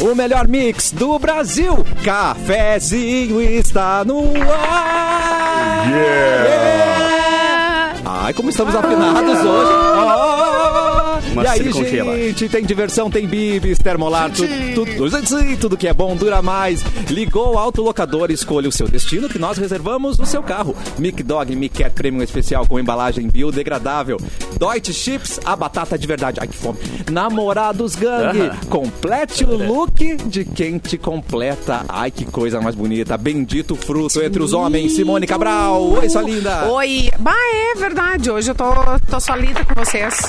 o melhor mix do Brasil. Cafezinho está no ar. Yeah. Ai, como estamos afinados hoje. Oh. Uma e aí, gente, tem diversão, tem bibis, termolar, tudo, tudo, tudo que é bom dura mais. Ligou o autolocador, escolha o seu destino que nós reservamos no seu carro. Mic Dog Mic Cat Premium Especial com embalagem biodegradável. Deutsche Chips, a batata de verdade. Ai, que fome. Namorados Gang, complete o look de quem te completa. Ai, que coisa mais bonita. Bendito fruto entre os homens. Simone Cabral. Oi, sua linda. Oi. Bah, é verdade. Hoje eu tô, tô só linda com vocês.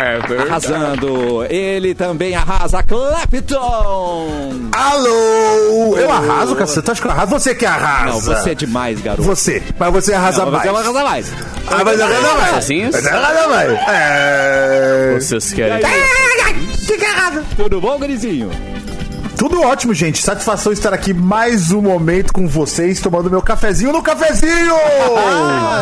É. Arrasando. Ele também arrasa Clapton. Alô! Eu arraso, cacete. Acho que eu arraso. Você que arrasa. Não, você é demais, garoto. Você. Mas você arrasa Não, mais. você arrasa mais. Ah, mas arrasa mais. Assim? Mas arrasa mais. É... Vocês querem. Tudo bom, Gurizinho? Tudo ótimo, gente. Satisfação estar aqui mais um momento com vocês, tomando meu cafezinho no cafezinho!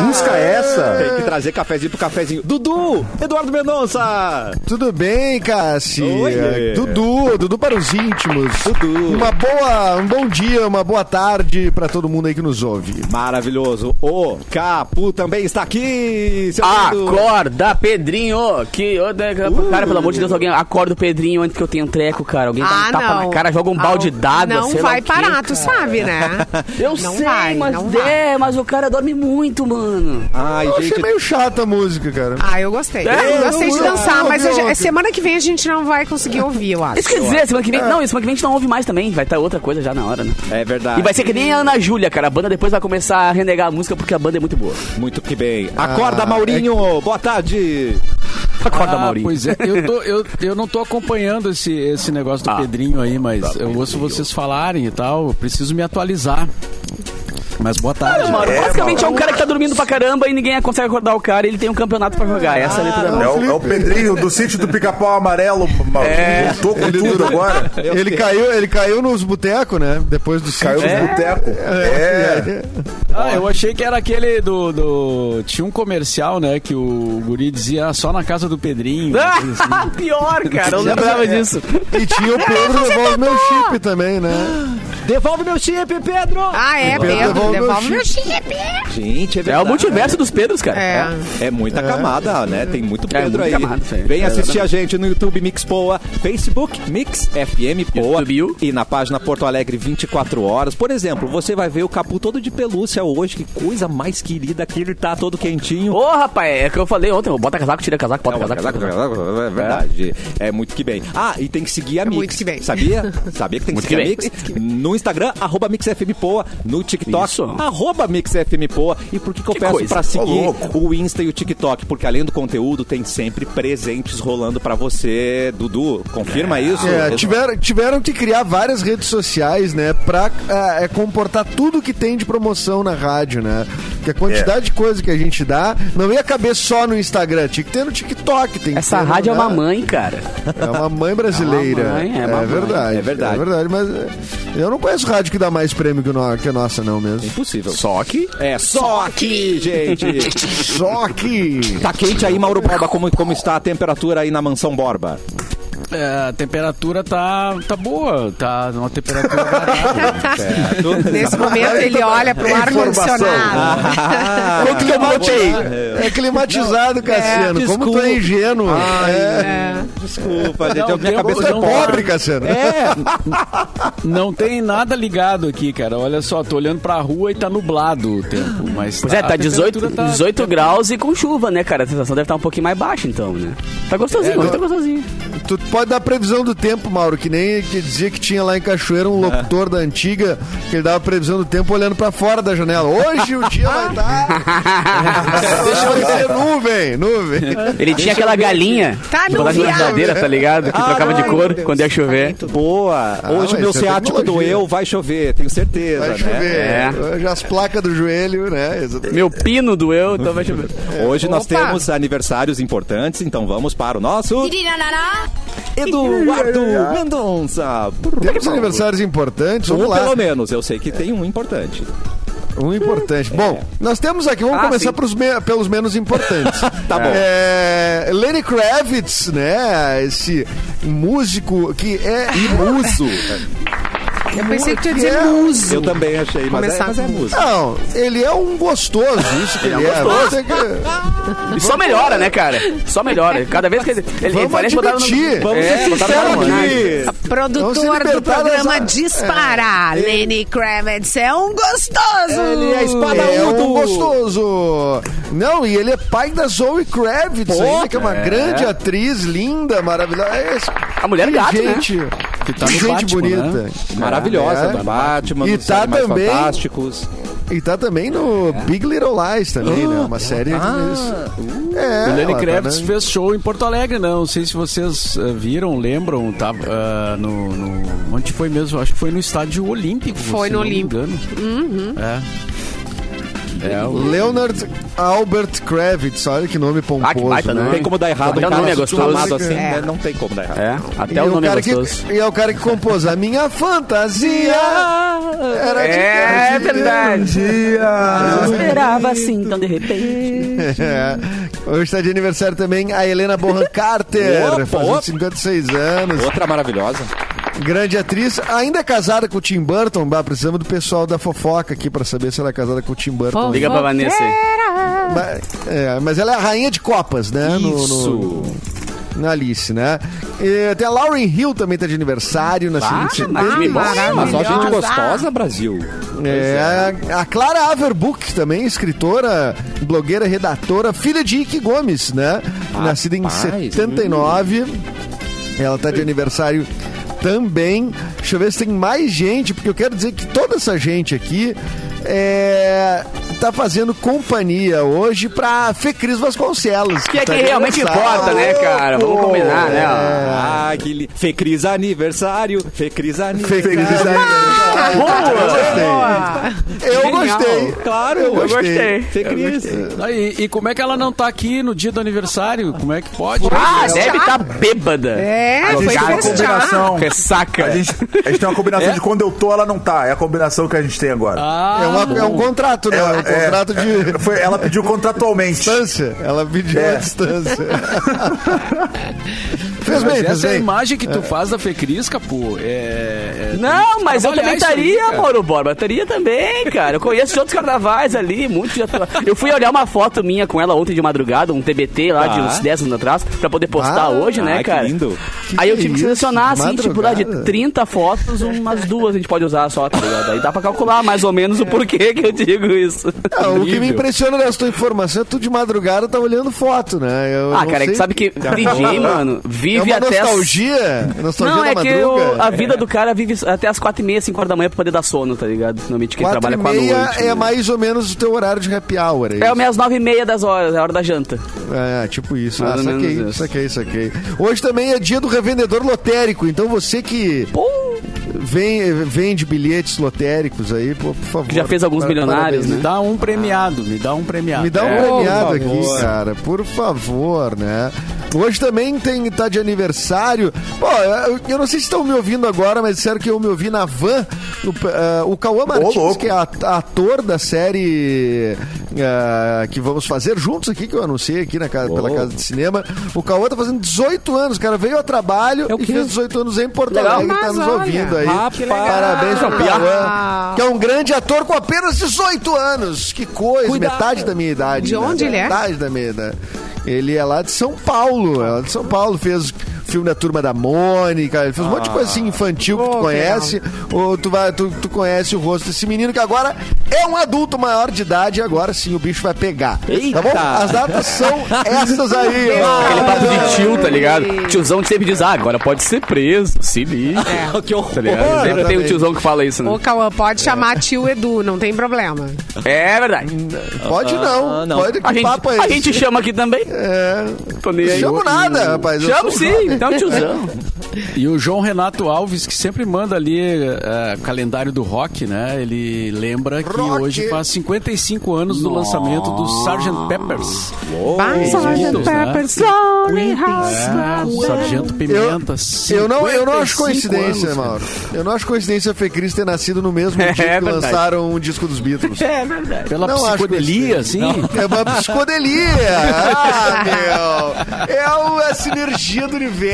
Busca Tem essa! que trazer cafezinho pro cafezinho. Dudu, Eduardo Mendonça. Tudo bem, Cassi? Oi. Dudu, Dudu para os íntimos. Dudu. Uma boa, um bom dia, uma boa tarde para todo mundo aí que nos ouve. Maravilhoso. O Capu também está aqui. Seu lindo. Acorda, Pedrinho! Que, né, cara, pelo amor de Deus, alguém acorda o Pedrinho antes que eu tenha um treco, cara. Alguém dá Ah, um tapa não. na cara, joga um balde Ah, d'água, Não sei lá vai o quê, parar, tu cara. sabe, né? Eu Não sei, vai, mas não é, mas o cara dorme muito, mano. Ai, Eu gente. achei meio chata a música, cara. Ah, eu gostei. É, eu gostei de dançar, eu- mas eu- semana que vem a gente não vai conseguir ouvir, eu acho. Isso quer dizer, semana que vem. Não, semana que vem a gente não ouve mais também. Vai estar outra coisa já na hora, né? É verdade. E vai ser que nem a Ana Júlia, cara. A banda depois vai começar a renegar a música porque a banda é muito boa. Muito que bem. Acorda, Ah, Maurinho. Boa tarde. Acorda, Ah, Maurinho. Pois é, eu, tô- eu, eu não tô acompanhando esse, esse negócio do Ah. Pedrinho aí, mas eu ouço vocês falarem e tal, eu preciso me atualizar. Mas boa tarde. Mano, basicamente é um cara que tá dormindo pra caramba e ninguém consegue acordar o cara e ele tem um campeonato pra jogar. Essa é a letra da É é o Pedrinho do sítio do pica-pau amarelo. É. Voltou com tudo agora. Ele caiu, ele caiu nos botecos, né? Depois do Caiu sítio. nos botecos. É. Ah, eu achei que era aquele do, do- Tinha um comercial, né? Que o guri dizia "Ah, só na casa do Pedrinho. assim. Pior, cara. Eu lembrava disso. E tinha o Pedro devolve meu chip também, né? Devolve meu chip, Pedro. Ah, é, Pedro, Pedro, devolve meu chip. Gente, é É verdade. o multiverso dos Pedros, cara. É. É muita camada, né? Tem muito É, Pedro aí. camada. Vem É, assistir a gente no YouTube Mix Poa, Facebook Mix FM Poa e na página Porto Alegre 24 horas. Por exemplo, você vai ver o Capu todo de pelúcia hoje, que coisa mais querida que ele tá todo quentinho. Ô, rapaz, é que eu falei ontem. Bota casaco, tira casaco, bota casaco. Casaco, tira casaco. casaco, é verdade. É muito que bem. Ah, e tem que seguir a Mix. muito que bem. Sabia? Sabia que tem que Muito seguir a Mix? No Instagram, arroba MixFMPoa. No TikTok, Isso. arroba MixFMPoa. E por que, que eu Que peço coisa. pra seguir o Insta e o TikTok? Porque além do conteúdo, tem sempre presentes rolando pra você. Dudu, confirma isso? É, tiveram, tiveram que criar várias redes sociais, né, pra ah, é, comportar tudo que tem de promoção na rádio, né? Porque a quantidade de coisa que a gente dá não ia caber só no Instagram, tinha que ter no TikTok. Tem Essa no- rádio é uma mãe, cara. É uma mãe brasileira. É uma mãe, é uma mãe. verdade. É verdade. É verdade, mas é, eu não conheço rádio que dá mais prêmio que, no- que a nossa, não mesmo. Impossível. Só que. É só aqui, gente. Só que. tá quente aí, Mauro Borba? Como, como está a temperatura aí na mansão Borba? É, a temperatura tá, tá boa, tá uma temperatura agradável. Nesse momento ele olha pro ar-condicionado. Ah, Quanto que eu botei? É climatizado, Cassiano. Como tu é ingênuo. Ai, é. Desculpa, gente. Não, a minha cabeça é Pobre, Cassiano. É, Não tem nada ligado aqui, cara. Olha só, tô olhando pra rua e tá nublado o tempo. Mas Pois é, a tá 18, temperatura tá- 18 graus e com chuva, né, cara? A sensação deve estar um pouquinho mais baixa, então, né? Tá gostosinho, É, tá gostosinho. Tu pode dar previsão do tempo, Mauro, que nem que dizia que tinha lá em Cachoeira um locutor da antiga que ele dava previsão do tempo olhando pra fora da janela. Hoje o dia vai estar. Deixa eu ver nuvem, nuvem. Ele tinha aquela galinha Tá que botava na geladeira, tá ligado? Que Ah, trocava de ai, cor Deus. quando ia chover. boa. Hoje o meu é ciático doeu, vai chover, tenho certeza, Vai né? chover. É. Hoje as placas do joelho, né? Exatamente. Meu pino doeu, então vai chover. Hoje nós Opa. temos aniversários importantes, então vamos para o nosso Eduardo Mendonça. Temos aniversários importantes, Um vamos lá. pelo menos, eu sei que tem um importante. Um importante. Bom, nós temos aqui, vamos Ah, começar me- pelos menos importantes. Tá bom. É, Lenny Kravitz, né? Esse músico que é. E muso. Eu pensei que tu ia Que dizer é- muso. Eu também achei, mas é, Começar mas é muso. Não, ele é um gostoso, isso que ele, é. gostoso. Você que- E só melhora, né, cara? Só melhora. Cada vez que ele. Ele, ele Vamos parece botar no. admitir. Vamos É, ser sinceros aqui. Vamos se Produtor do programa das- Dispara, Lenny Kravitz é um gostoso. Ele é a espada É um gostoso. Não, e ele é pai da Zoe Kravitz, Pô, ainda, que é uma é. grande atriz, linda, maravilhosa. É A mulher que né? gente, Que tá no gente Batman, bonita. né? Maravilhosa, É. do Batman, E dos tá também- Fantásticos. E tá também no Big Little Lies também, né? Uma série. Ah, é, O Lenny tá Kravitz na- fez show em Porto Alegre, né? Não sei se vocês eh, viram, lembram, tava ah, no, no- Onde foi mesmo? Acho que foi no estádio Olímpico. Foi se no não me Olímpico. engano. É. É, o- Leonard Albert Kravitz, olha que nome pomposo, Ah, que baita né? nome. Tem como dar errado Até um o nome é gostoso. chamado assim, É. né? Não tem como dar errado. É, E até o nome é gostoso. que, e é o cara que compôs a minha fantasia. Era de É verdade. Dia. Eu esperava assim, então de repente. É. Hoje está de aniversário também a Helena Bonham Carter, Opa, fazendo opa. 56 anos. Outra maravilhosa. Grande atriz, ainda é casada com o Tim Burton. Bah, precisamos do pessoal da fofoca aqui pra saber se ela é casada com o Tim Burton. Liga pra Vanessa aí. Mas, é, mas ela é a rainha de copas, né? No- no- Isso. na Alice, né? E tem a Lauren Hill também tá de aniversário, na Ah, seguinte mas me Mas só gente gostosa, Brasil. É, a Clara Averbuch também, escritora, blogueira, redatora, filha de Ike Gomes, né? Nascida em Rapaz, 79. Ela tá de aniversário também. Deixa eu ver se tem mais gente, porque eu quero dizer que toda essa gente aqui é, tá fazendo companhia hoje pra Fê Cris Vasconcelos. Que é tá que realmente importa, né, cara? Vamos combinar, né? ó. Ah, que li... Fê Cris aniversário. Fê Cris Fê aniversário. Cris aniversário. Boa. Eu Genial. gostei. Claro, Eu Eu gostei. Fê Cris. Ah, e, e como é que ela não tá aqui no dia do aniversário? Como é que pode? Ah, Festejar. deve estar bêbada. É, A gente foi tem uma combinação. Ressaca. A gente, a gente tem uma combinação É? de quando eu tô, ela não tá. É a combinação que a gente tem agora. Ah, É, uma- é um contrato, né? É, um É, contrato de é, foi, ela pediu contratualmente. distância. Ela pediu É. a distância. fez mas bem, fez essa é a bem. imagem que tu faz da Fecrisca, pô, é... é- Não, mas eu também estaria. Mauro Borba. Estaria também, cara. Eu conheço outros carnavais ali, tô- Eu fui olhar uma foto minha com ela ontem de madrugada, um TBT lá de Ah. uns 10 anos atrás, pra poder postar Ah, hoje, né, que cara? lindo. Que Aí eu tive que é selecionar, isso? assim, tipo, lá de Madrugada? 30 fotos, umas duas a gente pode usar só, tá ligado? Aí dá pra calcular mais ou menos o porquê que eu digo isso. Ah, o que me impressiona nessa tua informação é tu de madrugada tá olhando foto, né? Eu Ah, não cara, é que sabe que DJ, mano, é vive uma até as... nostalgia? Nostalgia Não, da é que madruga? o- a vida do cara vive até as 4 e meia, 5 horas da manhã pra poder dar sono, tá ligado? Normalmente quem Quatro trabalha com a meia noite. é né? mais ou menos o teu horário de happy hour. É isso? minhas 9 e meia das horas, é a hora da janta. É, tipo isso. Mais Ah, saquei, isso. saquei, saquei. Hoje também é dia do revendedor lotérico, então você que Pô, vem, vende bilhetes lotéricos aí, pô, por favor. Que já fez alguns milionários, parabéns. Me dá um premiado, me dá um premiado. Me dá um É. premiado por aqui, favor. cara, por favor, né? Hoje também tem, tá de aniversário. Pô, eu, eu não sei se estão me ouvindo agora, mas disseram que eu me ouvi na van. O, eh, o Cauã Martins, louco. que é a- ator da série eh, que vamos fazer juntos aqui, que eu anunciei aqui na casa, pela Oh. Casa de Cinema. O Cauã tá fazendo 18 anos, cara. Veio a trabalho É o e fez 18 anos em Porto. Alegre, tá Mas nos olha, ouvindo aí. Rapaz. Parabéns pro Ah. Cauã, que é um grande ator com apenas 18 anos. Que coisa, Cuidado. metade da minha idade. De né? onde ele é? Metade da minha idade. Ele é lá de São Paulo. É lá de São Paulo. Fez filme da Turma da Mônica. Ele fez um monte de coisa assim infantil que tu conhece. Ou tu, vai, tu, tu conhece o rosto desse menino que agora é um adulto maior de idade e agora sim o bicho vai pegar. Eita. Tá bom? As datas são essas aí. ó. aquele papo de tio, tá ligado? Tiozão que sempre diz, ah, agora pode ser preso, se liga. que horror. Tá ligado? Sempre tem um tiozão que fala isso, Ô, né? Cauã, pode chamar tio Edu, não tem problema. É verdade. Pode não. Ah, não. Pode que A gente, papo é a esse? gente chama aqui também. É. Tô nem aí. Chamo nada, rapaz. eu Chamo sou sim, jovem. então tiozão. E o João Renato Alves, que sempre manda ali é, calendário do rock, né? Ele lembra que rock. hoje faz 55 anos do lançamento do Sgt. Peppers. Vai, Os Sgt. Né? Pepper's Lonely Hearts É. Sargento Pimenta. Eu não, eu não acho 55 coincidência, anos. Mauro. Eu não acho coincidência a Fê Cris ter nascido no mesmo É dia que verdade. lançaram um disco dos Beatles. É verdade. Pela Não acho psicodelia, assim. É uma psicodelia. Ah, meu. É o- a sinergia do universo,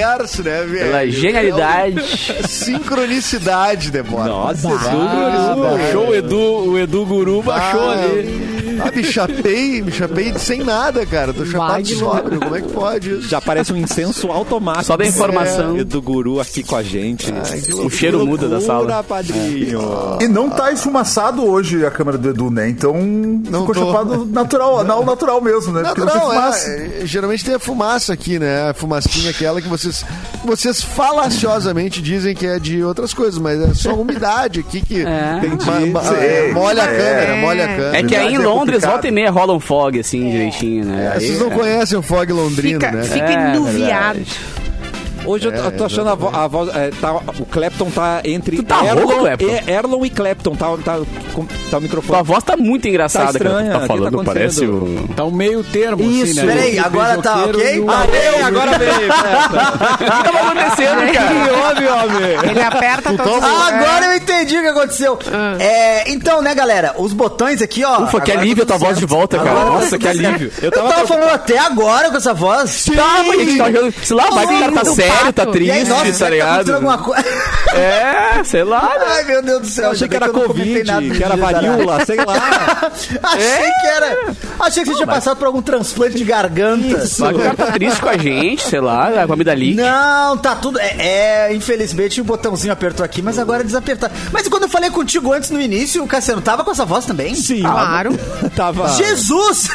né, velho? Pela genialidade. Sincronicidade, Débora. Nossa, Baixou o Edu, o Edu Guru baixou Ah, ali. Ah, me chapei, me chapei sem nada, cara. Tô chapado de sóbrio. Como é que pode isso? Já parece um incenso automático. Só da informação. É, do guru aqui com a gente. Ai, O cheiro muda da sala. Loucura, padrinho. E não tá esfumaçado hoje a câmera do Edu, né? Então ficou tô. chapado natural, não natural mesmo, né? Porque não tem Natural, fumaça. é, geralmente tem a fumaça aqui, né? A fumacinha aquela que vocês, vocês falaciosamente dizem que é de outras coisas, mas é só umidade aqui que É. ma- ma- é, molha a É. câmera, molha a câmera. É que aí em é Londres, complicado. volta e meia, rola um fog, assim, direitinho, né? É, Aí- vocês não conhecem o fog londrino, Fica, né? fica É. Hoje eu tô, eu tô achando a, vo- a voz. é, tá, o Clapton tá entre Tu tá rouco, Clapton? e, Erlon e Clapton. Tá, tá, com- tá o microfone. Tua voz tá muito engraçada, Tá cara. estranha, o tá falando, tá parece o... Tá um meio termo, Isso, assim, né? peraí, agora tá ok? o- Ah, agora veio. O que tava acontecendo, cara? Que houve, homem? Ele aperta todos os... Ah, agora eu entendi o que aconteceu. É, então, né, galera, os botões aqui, ó. Ufa, que alívio a tá tua voz de volta, cara. Agora tá Nossa, que alívio. Eu tava falando até agora com essa voz. Tá, mas a gente tá. Sei lá, vai que o cara tá do sério, tá pato. E aí, triste, nossa, tá que ligado? alguma coisa? É, sei lá, né? Ai, meu Deus do céu. Eu achei que era bem comentei Covid, nada que era varíola, sei lá. Achei que era. Achei que você tinha passado por algum transplante de garganta. Vai que o cara tá triste com a gente, sei lá, com a vida ali. Não, tá tudo. É, é, infelizmente o botãozinho apertou aqui, mas agora é desapertar. Mas quando eu falei contigo antes no início, o Cassiano tava com essa voz também? Sim. Claro. Tava. Jesus!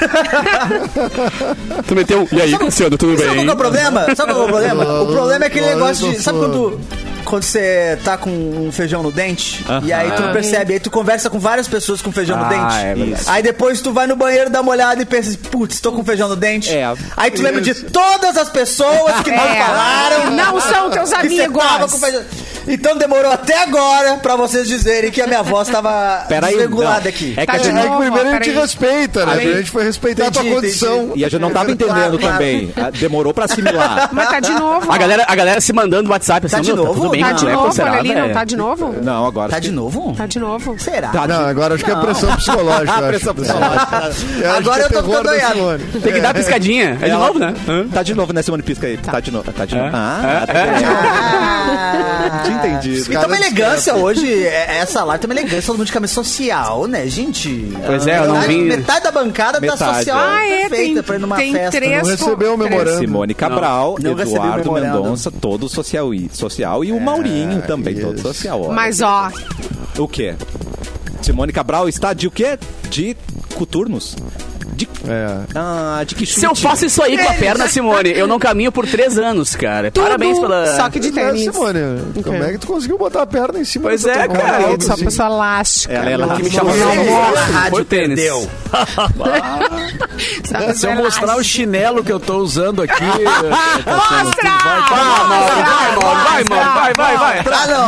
Tu meteu um... E aí, Cassiano, tudo Sabe qual bem? que é o problema? Sabe qual que é o problema? O problema é aquele negócio de. Sabe quando. Quando você tá com um feijão no dente, e aí tu não percebe, aí tu conversa com várias pessoas com feijão no Ah, dente. é. Aí depois tu vai no banheiro, dá uma olhada e pensa, putz, tô com feijão no dente. É. Aí tu lembra de todas as pessoas que não É. falaram. Não são teus amigos. tava com feijão. Então demorou até agora pra vocês dizerem que a minha voz tava Peraí, desregulada não. aqui. É que Tá a de gente É que primeiro a gente respeita, né? A gente foi respeitar a tua Entendi, condição. E a gente não tava entendendo Claro, claro. também. Ah, Demorou pra assimilar. Mas tá de novo. A galera, a galera se mandando no WhatsApp assim, Tá de novo? tudo bem, Tá com o de Clepton, novo, ali, não tá de novo? Não, agora. Tá de novo? Tá de novo. Será? Tá Não, agora acho que é pressão psicológica. eu acho. Pressão psicológica. Eu Agora é eu tô ficando noiado. Tem que dar piscadinha. É de Ela- novo, né? Tá de novo, né, Simone? Pisca aí. Tá de novo. Tá de novo. É. Ah, É. tá. Ah. Tinha entendido. E tem uma elegância hoje, é- essa live tem uma elegância, todo mundo de camisa social, né, gente? Pois é, eu não metade, vim- metade da bancada tá social é. Ah, é, perfeita tem, pra ir numa tem festa. três... Não recebeu o memorando. Simone Cabral, Eduardo. Mendonça, todo social e, social, e o Maurinho também, todo isso. social. ó. Mas, ó, O quê? Simone Cabral está de o quê? De coturnos? De, É. ah, de que chute? Se eu faço isso aí com a perna, Simone, eu não caminho por três anos, cara. tudo, Parabéns pela... só que de É, tênis. Simone, como é que tu conseguiu botar a perna em cima Pois do é, teu cara, Eu sou uma pessoa elástica. Ela é elástica. que me chamou A rádio tênis. perdeu. Se eu mostrar o chinelo que eu tô usando aqui. Mostra! Vai, vai, vai, vai, vai.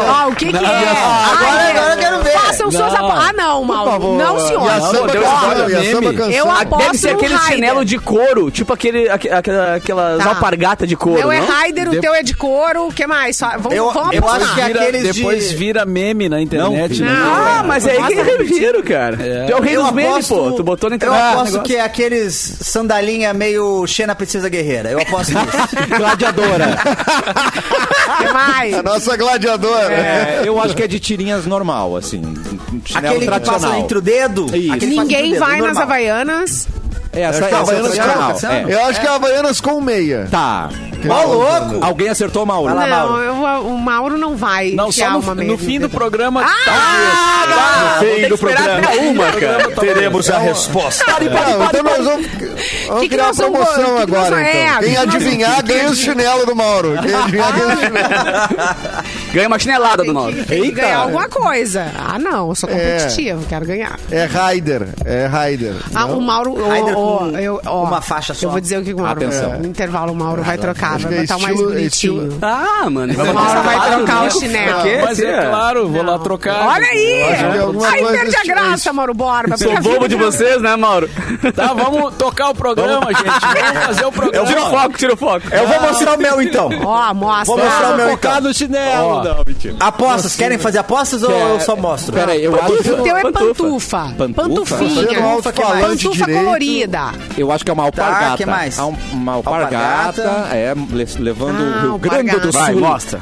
Ah, o que que é? Agora, Ai, agora eu quero ver. Façam suas apo... Ah, não, Mauro. Não, E a senhor. e. Eu aposto Deve ser aquele chinelo de couro, tipo aquele, aque- aquela, aquelas Tá. alpargatas de couro, Meu é? Raider, o teu é de couro. O que mais? Só- Vamos, Eu- vamos eu apostar. acho que é Vira- aqueles de- depois vira meme na internet. Não, né? Ah, mas é aí que eu giro, cara. Tu é o rei Eu dos memes, aposto, pô. Tu botou na eu internet. aposto negócio. que é aqueles sandalinha meio Xena Princesa Guerreira. Eu aposto nisso. Gladiadora. Que mais? A nossa gladiadora. É, eu acho que é de tirinhas normal, assim. Aquele que passa tradicional. entre o dedo. Ninguém vai nas. Havaianas. Essa, Acho que essa é. Cassiano. É. Eu acho que é Havaianas com meia. Tá. Ó, louco! Alguém acertou, Mauro? Não, Mauro. eu- o Mauro não vai. Não, só no, meia no fim do programa. Ah, talvez. ter que esperar até uma, cara. Teremos a resposta. Não, então nós vamos, vamos que criar uma promoção agora, é, então. que Quem adivinhar ganha o chinelo do Mauro. Quem adivinhar ganha o chinelo. Ganha uma chinelada do que Eita. ganhar alguma coisa. Ah, não, eu sou competitivo, quero ganhar. É Raider, é Raider. Ah, o Mauro. Raider com eu, ó, uma faixa só. Eu vou dizer o que o Mauro Atenção. No intervalo, o Mauro vai trocar, vai é botar o mais estilo- bonitinho. estilo- Ah, mano. O Mauro vai trocar o chinelo. Mas é claro, vou lá trocar. Olha aí! é Aí perde a estilo- graça, Mauro Borba. Sou bobo de vocês, né, Mauro? Tá, vamos tocar o programa, gente. Vamos fazer o programa. Tira o foco, tira o foco. Eu vou mostrar o meu então. Ó, mostra. Vou mostrar o meu então. no chinelo. Ó. Não, mentira. Apostas, querem fazer apostas ou eu só mostro? Pera aí, eu acho, O teu é Pantufa. pantufa. Pantufa? Pantufinha. Pantufa direito. colorida. eu acho que é uma alpargata. que mais? Ah, um- Uma alpargata, Alpargata. é, le- levando Ah, o Rio Grande do. Sul. Vai, mostra.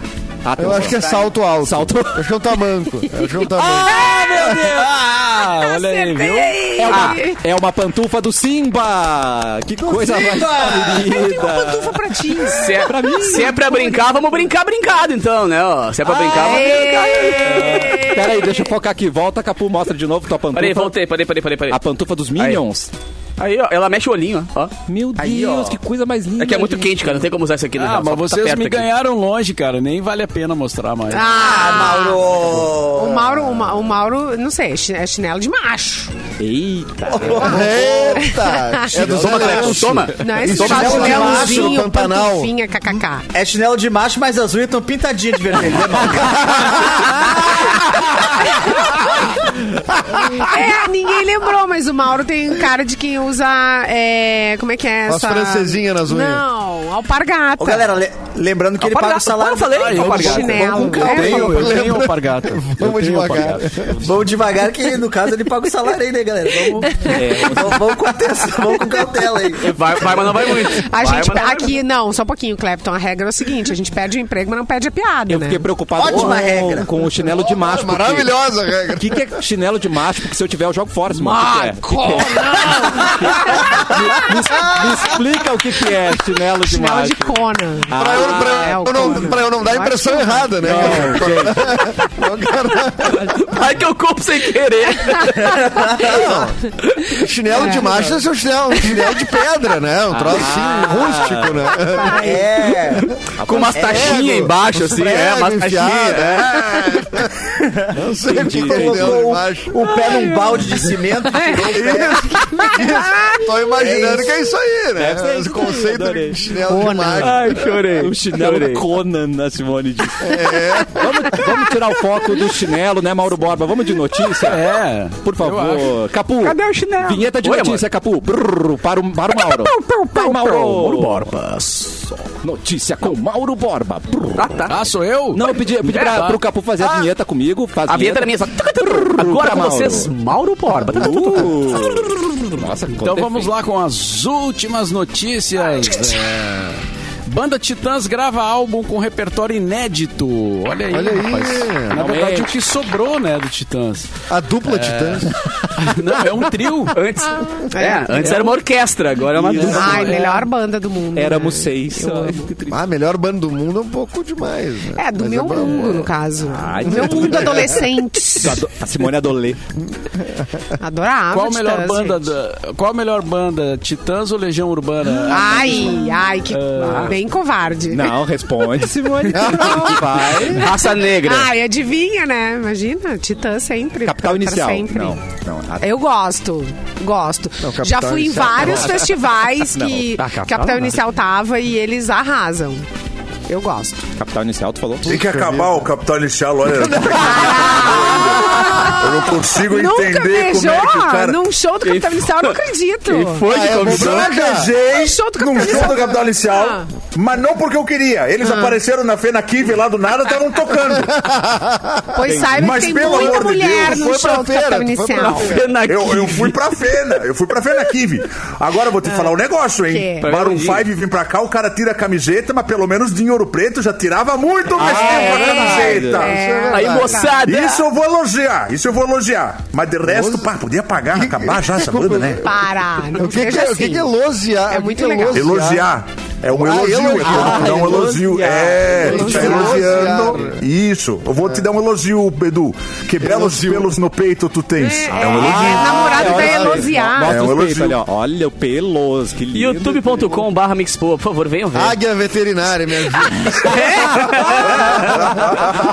Eu acho que é salto alto. Salto. Acho que é um tamanco. Acho que é um tamanco. Ah, meu Deus! Ah, olha aí, viu? É uma, é uma pantufa do Simba! Que coisa mais Tem uma querida! pantufa pra ti. Se é, pra mim, se é pra brincar, vamos brincar brincado, então, né? ó. Se é pra brincar, vamos brincar. Aê! Pera aí, deixa eu focar aqui. Volta, Capu, mostra de novo tua pantufa. Peraí, voltei, peraí, peraí, peraí. peraí. A pantufa dos Minions. Aí, ó, ela mexe o olhinho, ó. Meu Aí, Deus, ó. que coisa mais linda. É que é muito gente. quente, cara. Não tem como usar isso aqui, né? Ah, mas tá vocês perto me aqui. ganharam longe, cara. Nem vale a pena mostrar mais. Ah, Mauro! O Mauro, o Ma- o Mauro, não sei, é é chinelo de macho. Eita! Eita! É dos Toma, Clepton, toma. Não é Toma chinelo de macho no Pantanal. pantufinha, kkk. É chinelo de macho, mas as unhas estão pintadinhas de vermelho, né, Mauro? É, ninguém lembrou, mas o Mauro tem cara de quem usa, é, como é que é Faz essa... francesinha nas unhas. Não, alpargata. Ô, galera, le- lembrando que ele paga o salário... Eu falei, Ah, eu alpargata. Chinelo. Vamos. É, tenho, eu tenho alpargata. Eu Vamos devagar. alpargata. Vamos devagar que, no caso, ele paga o salário aí, né, galera? Vamos, vamos, vamos com atenção, vamos com cautela aí. Vai, vai, mas não vai muito. A Vai, gente, não vai aqui, não, só um pouquinho, Clepton. A regra é o seguinte: a gente perde o emprego, mas não perde a piada, Eu né? fiquei preocupado Ótima com, regra. com o chinelo de macho. Maravilhosa a regra. O que, que é chinelo de macho? Porque se eu tiver, eu jogo fora, mano. Marco, me, me explica o que, que é chinelo de Chinelo macho. de Conan. Pra eu, pra, é, o eu não, Conan. pra eu não dar a impressão errada, né? Vai que eu compro sem querer. Chinelo de macho é seu chinelo, um chinelo de pedra, né? Um troço assim, rústico, né? É. Com umas taxinhas embaixo, assim. É, umas taxinhas. É. é. Não sei o que é chinelo Colocou macho. O, o pé num balde de cimento, tirou o pé. Tô imaginando É que é isso aí, né? Deve ser Esse isso conceito adorei. de chinelo de macho. Ai, chorei. O chinelo Chorei. Conan, na Simone disse. Vamos, vamos tirar o foco do chinelo, né, Mauro Borba? Vamos de notícia? É. Por favor. Capu. Cadê o chinelo? Vinheta de Oi, notícia, Capu. Brrr, para, o, para o Mauro. Vai, Mauro. Mauro Borba. Notícia com Mauro Borba. Ah, tá. Ah, sou eu? Não, eu pedi, eu pedi É, pra, tá. pro Capu fazer a vinheta comigo. Faz A vinheta era minha. só- Agora com Mauro. vocês, Mauro Borba. Uh, Nossa, Então vamos lá com as últimas notícias. É, Banda Titãs grava álbum com repertório inédito. Olha aí, Olha aí. rapaz. Na verdade, o que sobrou, né, do Titãs. A dupla Titãs. Não, é um trio. Antes, é, antes era uma orquestra, agora é uma dupla. Ai, melhor banda do mundo. Éramos né? seis. Ah, melhor banda do mundo é um pouco demais. Né? É, do Mas meu bom. mundo, no caso. Ai, do meu mundo adolescente. A Simone Adolê. Adorava Qual a melhor Titãs, banda da, Qual a melhor banda? Titãs ou Legião Urbana? Ai, ai, que bem covarde. Não, responde, Simone. Vai. Raça negra. Ai, adivinha, né? Imagina, Titã sempre. Capital pra- pra inicial. sempre. Não, não. A- Eu gosto, gosto. Não, Já fui em vários não. festivais que tá, Capital Capital. Inicial tava e eles arrasam. Eu gosto. Capital inicial, tu falou? Tem que acabar o capital inicial, olha. Eu não consigo Nunca entender beijou como é que o cara. num show do Capital Inicial, eu não acredito. Foi Ah, que é convidou? Eu beijei No show do num Capital show do Inicial. Capital Inicial, Ah. mas não porque eu queria. Eles apareceram na Fena Kive lá do nada, estavam tocando. Pois saiba Mas que tem pelo muita amor de mulher Deus, no foi pra show do feira, Capital Inicial. Eu, eu fui pra Fena, eu fui pra Fena Kive. Agora eu vou te falar um negócio, hein? Que? Maroon 5 vem pra cá, o cara tira a camiseta, mas pelo menos de Ouro Preto já tirava muito mais tempo a camiseta. É. Aí, moçada. Isso eu vou elogiar, isso eu vou elogiar. Mas de resto, pá, podia pagar, acabar já essa banda, né? Para, não O que, que, seja é, o que, assim. que é elogiar? É muito que legal. Elogiar. É um Ah, elogio, elogio. é pra dar um Ah, elogio. É, a gente tá elogiando. Isso. Eu vou te dar um elogio, Edu. Que belos pelos no peito tu tens. É, É, um elogio. é, namorado Ah, vai olha, elogiar. É um elogio. ó. Olha o pelos, que lindo. youtube.com barra mixpo, por favor, venham ver. Águia veterinária, me ajuda.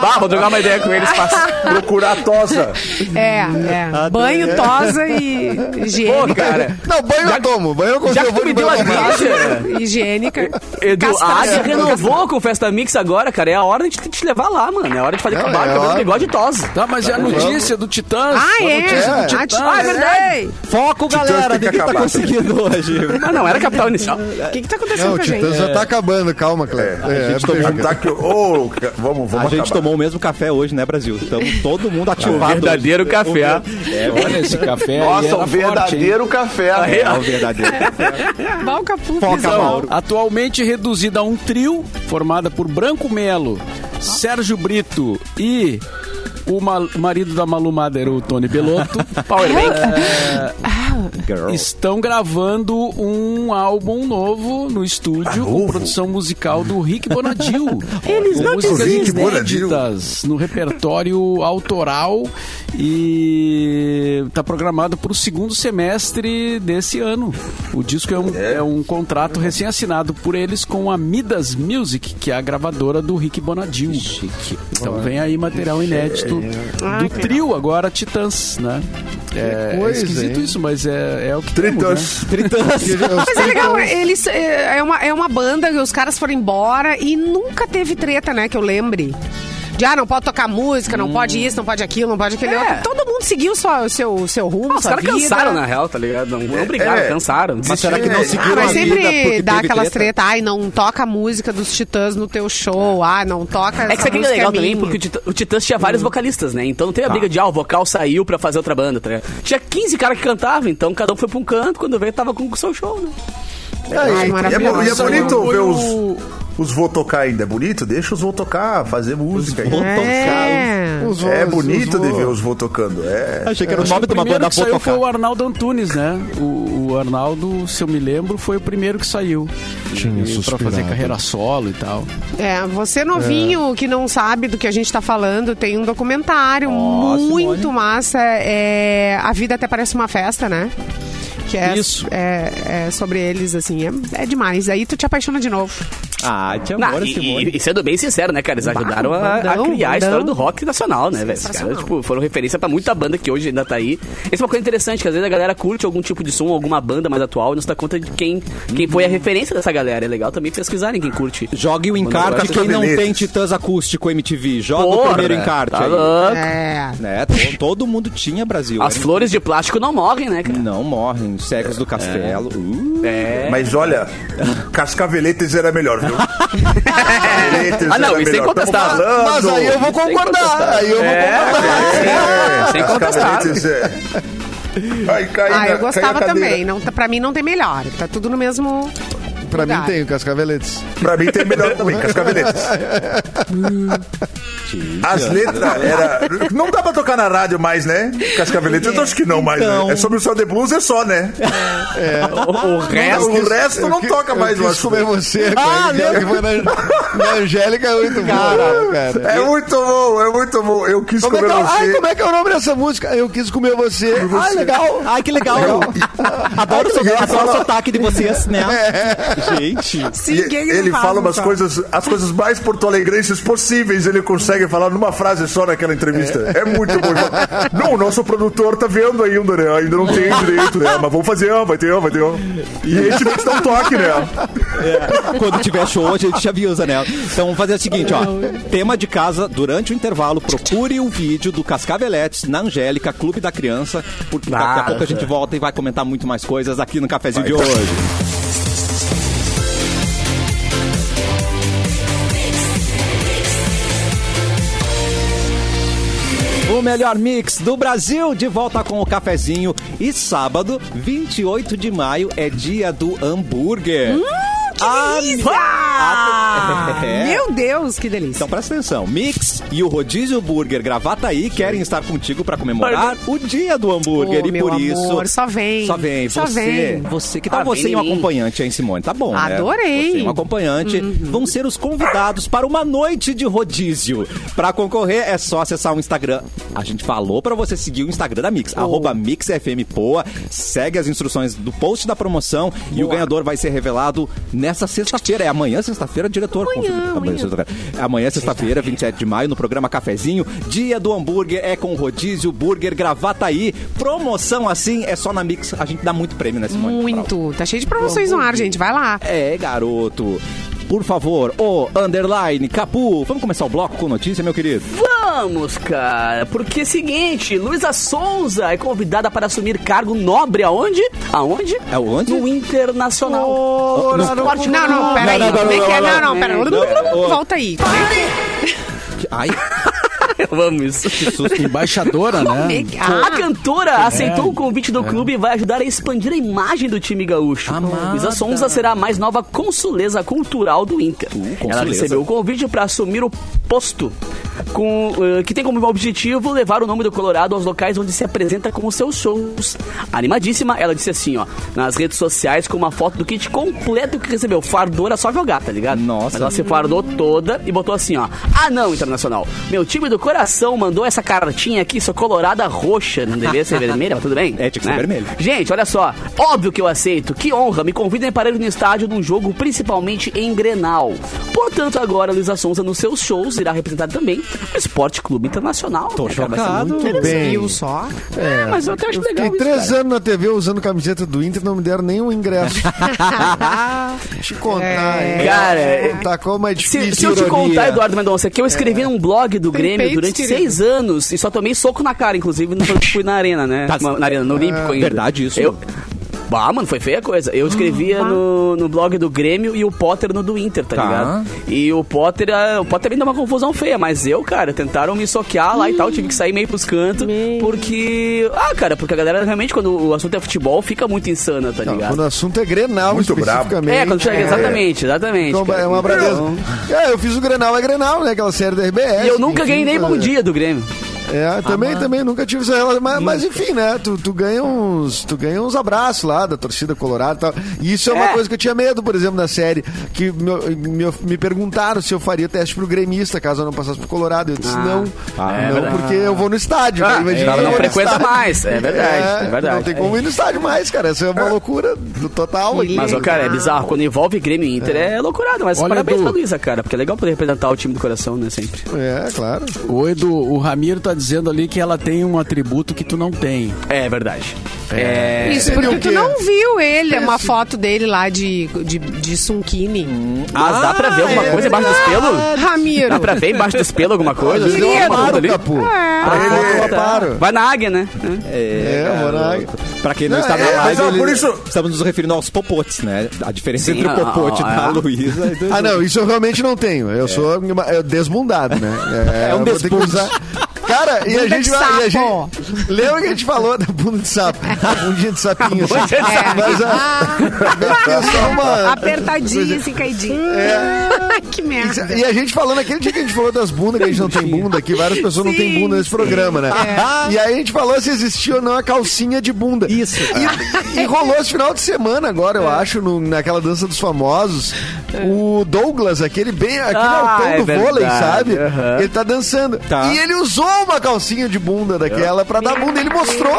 Bah, vou trocar uma ideia com eles. Procurar tosa. É, é. Banho, tosa e Pô, higiênica. cara. Não, banho eu tomo. Banho eu consigo. Já que tu me deu as deixas, Higiênica. Edu, a. Ásia renovou com Festa Mix agora, cara. É a hora de te, levar lá, mano. É a hora de fazer com barba, é cabelo, hora. bigode e tosa. Tá, mas é a notícia do Titãs. Ah, a é? notícia do É. Titãs. Ah, é verdade. Foco, galera. tem que Ninguém tá conseguindo hoje. Ah, não, era capital inicial. O que que tá acontecendo o com a gente? Titãs já tá acabando. Calma, Cléber. É, gente é, tomou ô, ca- vamos, vamos A gente tomou o mesmo café hoje, né, Brasil? Estamos todo mundo ativado. verdadeiro café. É, olha esse café Nossa, um hein? verdadeiro café. É o verdadeiro café. Balca Foca, Pufis, ó. Atualmente reduzida a um trio, formada por Branco Melo, Sérgio Brito e o ma- marido da Malu Mader, o Tony Belotto. Powerbank. Girl. Estão gravando um álbum novo no estúdio com novo? produção musical do Rick Bonadil. Eles Com não músicas Rick Bonadil. inéditas no repertório autoral e está programado para o segundo semestre desse ano. O disco é um, é um contrato recém-assinado por eles com a Midas Music, que é a gravadora do Rick Bonadil. Então vem aí material inédito do trio agora Titãs, né? É, é coisa, esquisito hein? isso, mas é, é o que temos, né? Mas é legal, eles é é uma, é uma banda que os caras foram embora e nunca teve treta, né? Que eu lembre. De, ah, não pode tocar música, não pode isso, não pode aquilo, não pode aquele É. outro. Todo mundo seguiu sua- o seu, seu rumo, Ah, os caras cansaram, na real, tá ligado? Não, não brigaram, é. cansaram. Mas será que não É. seguiram Ah, mas sempre dá aquelas treta? Ai, não toca a música dos Titãs no teu show. Ah, não toca É que isso aqui é legal também, porque o, Titã- o Titãs tinha vários vocalistas, né? Então não tem a briga de, ah, o vocal saiu pra fazer outra banda, tá ligado? Tinha 15 caras que cantavam, então cada um foi pra um canto, quando veio tava com o seu show, né? Ai, E é, bo- maravilhoso. e é bonito Foi ver os, os vô tocar ainda. É bonito? Deixa os vô tocar, fazer música. vô ainda. É. Os É bonito os de ver os vô tocando. É. Achei que era o nome de uma banda que saiu vou foi tocar. o Arnaldo Antunes, né? O, o Arnaldo, se eu me lembro, foi o primeiro que saiu. Tinha E- pra fazer carreira solo e tal. É, você novinho que não sabe do que a gente tá falando, tem um documentário Ó, muito massa. É, a vida até parece uma festa, né? Que é, Isso. É, é sobre eles, assim, é, é demais. Aí tu te apaixona de novo. Ah, Não, amor, e, Simone. e- e sendo bem sincero, né, cara? Eles ajudaram a, a criar a história do rock nacional, né, velho? Esses caras, tipo, foram referência pra muita banda que hoje ainda tá aí. Isso é uma coisa interessante, que às vezes a galera curte algum tipo de som, alguma banda mais atual e não se dá conta de quem, quem foi a referência dessa galera. É legal também pesquisarem quem curte. Jogue o encarte quem não tem Titãs Acústico MTV. Joga o Porra, primeiro encarte tá aí. louco. É. Né? to- Todo mundo tinha Brasil. As Era- flores de plástico não morrem, né, cara? Não morrem. Cegos do Castelo. Uh. É. Mas olha, Cascaveletes era melhor, viu? Cascaveletes Ah, não, era isso é melhor. Incontestável. falando. Mas aí eu vou concordar. Aí eu vou concordar. É, sem contestar. É. Ai, cai Ah, na- eu gostava também. Não, pra mim não tem melhor. Tá tudo no mesmo. Pra mim tem o Cascaveletes. Pra mim tem melhor também, Cascaveletes. As letras era. Não dá pra tocar na rádio mais, né? Cascaveletes, eu acho que não mais, Então. né? É sobre o céu de blues, é só, né? O, o resto. o resto não toca mais, eu acho. comer você. Ah, na Angélica é muito bom, cara. É muito bom, é muito bom. Eu quis Como é, que comer é, ai, você. como é que é o nome dessa música? Eu quis comer você. Ah, legal. Ai, que legal. Adoro, o seu- adoro o sotaque de vocês, né? Gente. Sim, E ele fala umas coisas, as coisas mais porto-alegrenses possíveis, ele consegue falar numa frase só naquela entrevista. É, muito bom. Não, o nosso produtor tá vendo ainda, né? Ainda não tem direito, né? Mas vamos fazer, ó, vai ter, ó, vai ter. ó. E a gente tem que dar um toque, né? É, quando tiver show, a gente te avisa, né? Então vamos fazer o seguinte, ó. Tema de casa, durante o intervalo, procure o vídeo do Cascaveletes na Angélica, Clube da Criança, porque daqui a pouco a gente volta e vai comentar muito mais coisas aqui no cafezinho de hoje. Melhor mix do Brasil, de volta com o cafezinho. E sábado, 28 de maio, é dia do hambúrguer. Ah! É. Meu Deus, que delícia. Então presta atenção, Mix e o Rodízio Burger Gravataí querem estar contigo para comemorar o dia do hambúrguer Ô, e meu por isso amor, só vem. só vem Só você, vem. você que tal Ah, você vem e um acompanhante, hein, Simone? Tá bom, né? Adorei. Você e um acompanhante vão ser os convidados para uma noite de rodízio. Para concorrer é só acessar o Instagram. A gente falou para você seguir o Instagram da Mix, arroba MixFMPoa. Segue as instruções do post da promoção e o ganhador vai ser revelado nessa sexta-feira. É amanhã, sexta-feira, diretor. Amanhã, amanhã. sexta-feira. É amanhã, sexta-feira, 27 de maio, no programa Cafezinho. Dia do hambúrguer é com rodízio Burger Gravataí. Promoção assim é só na Mix. A gente dá muito prêmio, né, Simone? Muito. Tá cheio de promoções no ar, gente. Vai lá. É, garoto. Por favor, o underline Capu. Vamos começar o bloco com notícia, meu querido? Vamos, cara. Porque é o seguinte, Luísa Souza é convidada para assumir cargo nobre aonde? Aonde? É onde? No Internacional. No- no esporte Não, não, peraí. Não, não, Como é que é? não, Não, não, não, pera. não. Volta aí. Como é é? Ai, Vamos. que susto. Embaixadora, é né? A Ah, cantora aceitou o convite do clube e vai ajudar a expandir a imagem do time gaúcho. Amada. Luísa Sonza será a mais nova consuleza cultural do Inter. Ela consuleza. recebeu o convite para assumir o posto, com, eh, que tem como objetivo levar o nome do Colorado aos locais onde se apresenta com os seus shows. Animadíssima, ela disse assim, ó, nas redes sociais com uma foto do kit completo que recebeu. Fardou era só jogar, tá ligado? Nossa. Mas ela se fardou toda e botou assim, ó. Ah, não, Internacional. Meu time do coração mandou essa cartinha aqui, sou colorada roxa. Não deveria ser vermelha, mas tudo bem. É, tinha que ser vermelho. Gente, olha só. Óbvio que eu aceito. Que honra. Me convidem para ir no estádio num jogo, principalmente em Grenal. Portanto, agora Luísa Sonza, nos seus shows, irá representar também o Esporte Clube Internacional. Tô Cara, ser chocado. muito Muito bem. Só? É, mas eu até acho Eu legal. isso, três cara. anos na TV usando camiseta do Inter, não me deram nenhum ingresso. Te contar, hein? Cara, Tá como é Se, difícil. se eu te ironia. contar, Eduardo Mendonça, que eu escrevi num blog do Tem Grêmio durante querido. seis anos e só tomei soco na cara, inclusive, quando fui na arena, né? Tá- Na arena, no Olímpico ainda. verdade isso? Eu... Bah, mano, foi feia a coisa. Eu escrevia no, no blog do Grêmio e o Potter no do Inter, tá, Tá. ligado? E o Potter, ah, o Potter me deu uma confusão feia, mas eu, cara, tentaram me soquear lá e tal, tive que sair meio pros cantos, porque... Ah, cara, porque a galera realmente, quando o assunto é futebol, fica muito insana, tá Não, ligado? quando o assunto é Grenal, Muito especificamente. É, quando chega, exatamente, exatamente. Então, cara. é uma bradeza. Então, É, eu fiz o Grenal, é Grenal, né? Aquela série da RBS. E eu nunca enfim, ganhei nem é. bom dia do Grêmio. É, também, também nunca tive essa relação. Mas, mas, enfim, né? Tu, tu ganha uns. Tu ganha uns abraços lá da torcida colorada e tal. E isso é uma É. coisa que eu tinha medo, por exemplo, na série. Que me, me, me perguntaram se eu faria teste pro gremista, caso eu não passasse pro Colorado. Eu disse não. Ah, não, porque eu vou no estádio. Ah, né? Imagina eu não frequenta estádio. mais, é verdade, é verdade. Não tem como ir no estádio mais, cara. Isso é uma loucura do total. aqui. Mas, ó, cara, é bizarro. Quando envolve Grêmio e Inter, é, loucurado. Mas Olha, parabéns Edu. pra Luísa, cara. Porque é legal poder representar o time do coração, né? Sempre. É, claro. O Edu, o Ramiro tá dizendo ali que ela tem um atributo que tu não tem. É verdade. É. Isso, Seria porque tu não viu ele, uma foto dele lá de, de, de Sunkini. Mas dá pra ver alguma é coisa embaixo dos pelos? Ramiro. Dá pra ver embaixo dos pelos alguma coisa? Capu. É. Pra Ah, tá. aparo. Vai na águia, né? É, É, morar. Pra quem não, Não, está na é, live, mas, ele- por isso- estamos nos referindo aos popotes, né? A diferença Sim, entre o ah, popote ah, da ah. Luísa e do... Ah, não, isso eu realmente não tenho. Eu sou é desbundado, né? É um eu Cara, e a gente vai. e a gente, lembra que a gente falou da bunda de sapo? Bundinha de sapinho. assim. Bunda de sapo. Mas a, é só uma. Apertadinho, assim, caidinho. que merda. E a gente falando, aquele dia que a gente falou das bundas, que a gente não tem bunda, que várias pessoas não têm Sim, bunda nesse programa, né? É. E aí a gente falou se existia ou não a calcinha de bunda. Isso. E, e rolou esse final de semana agora, É. eu acho, no- naquela dança dos famosos. O Douglas, aquele bem, aquele Ah, altão é do vôlei, verdade, sabe? aham. Ele tá dançando. Tá. E ele usou uma calcinha de bunda daquela pra dar bunda. Ele mostrou.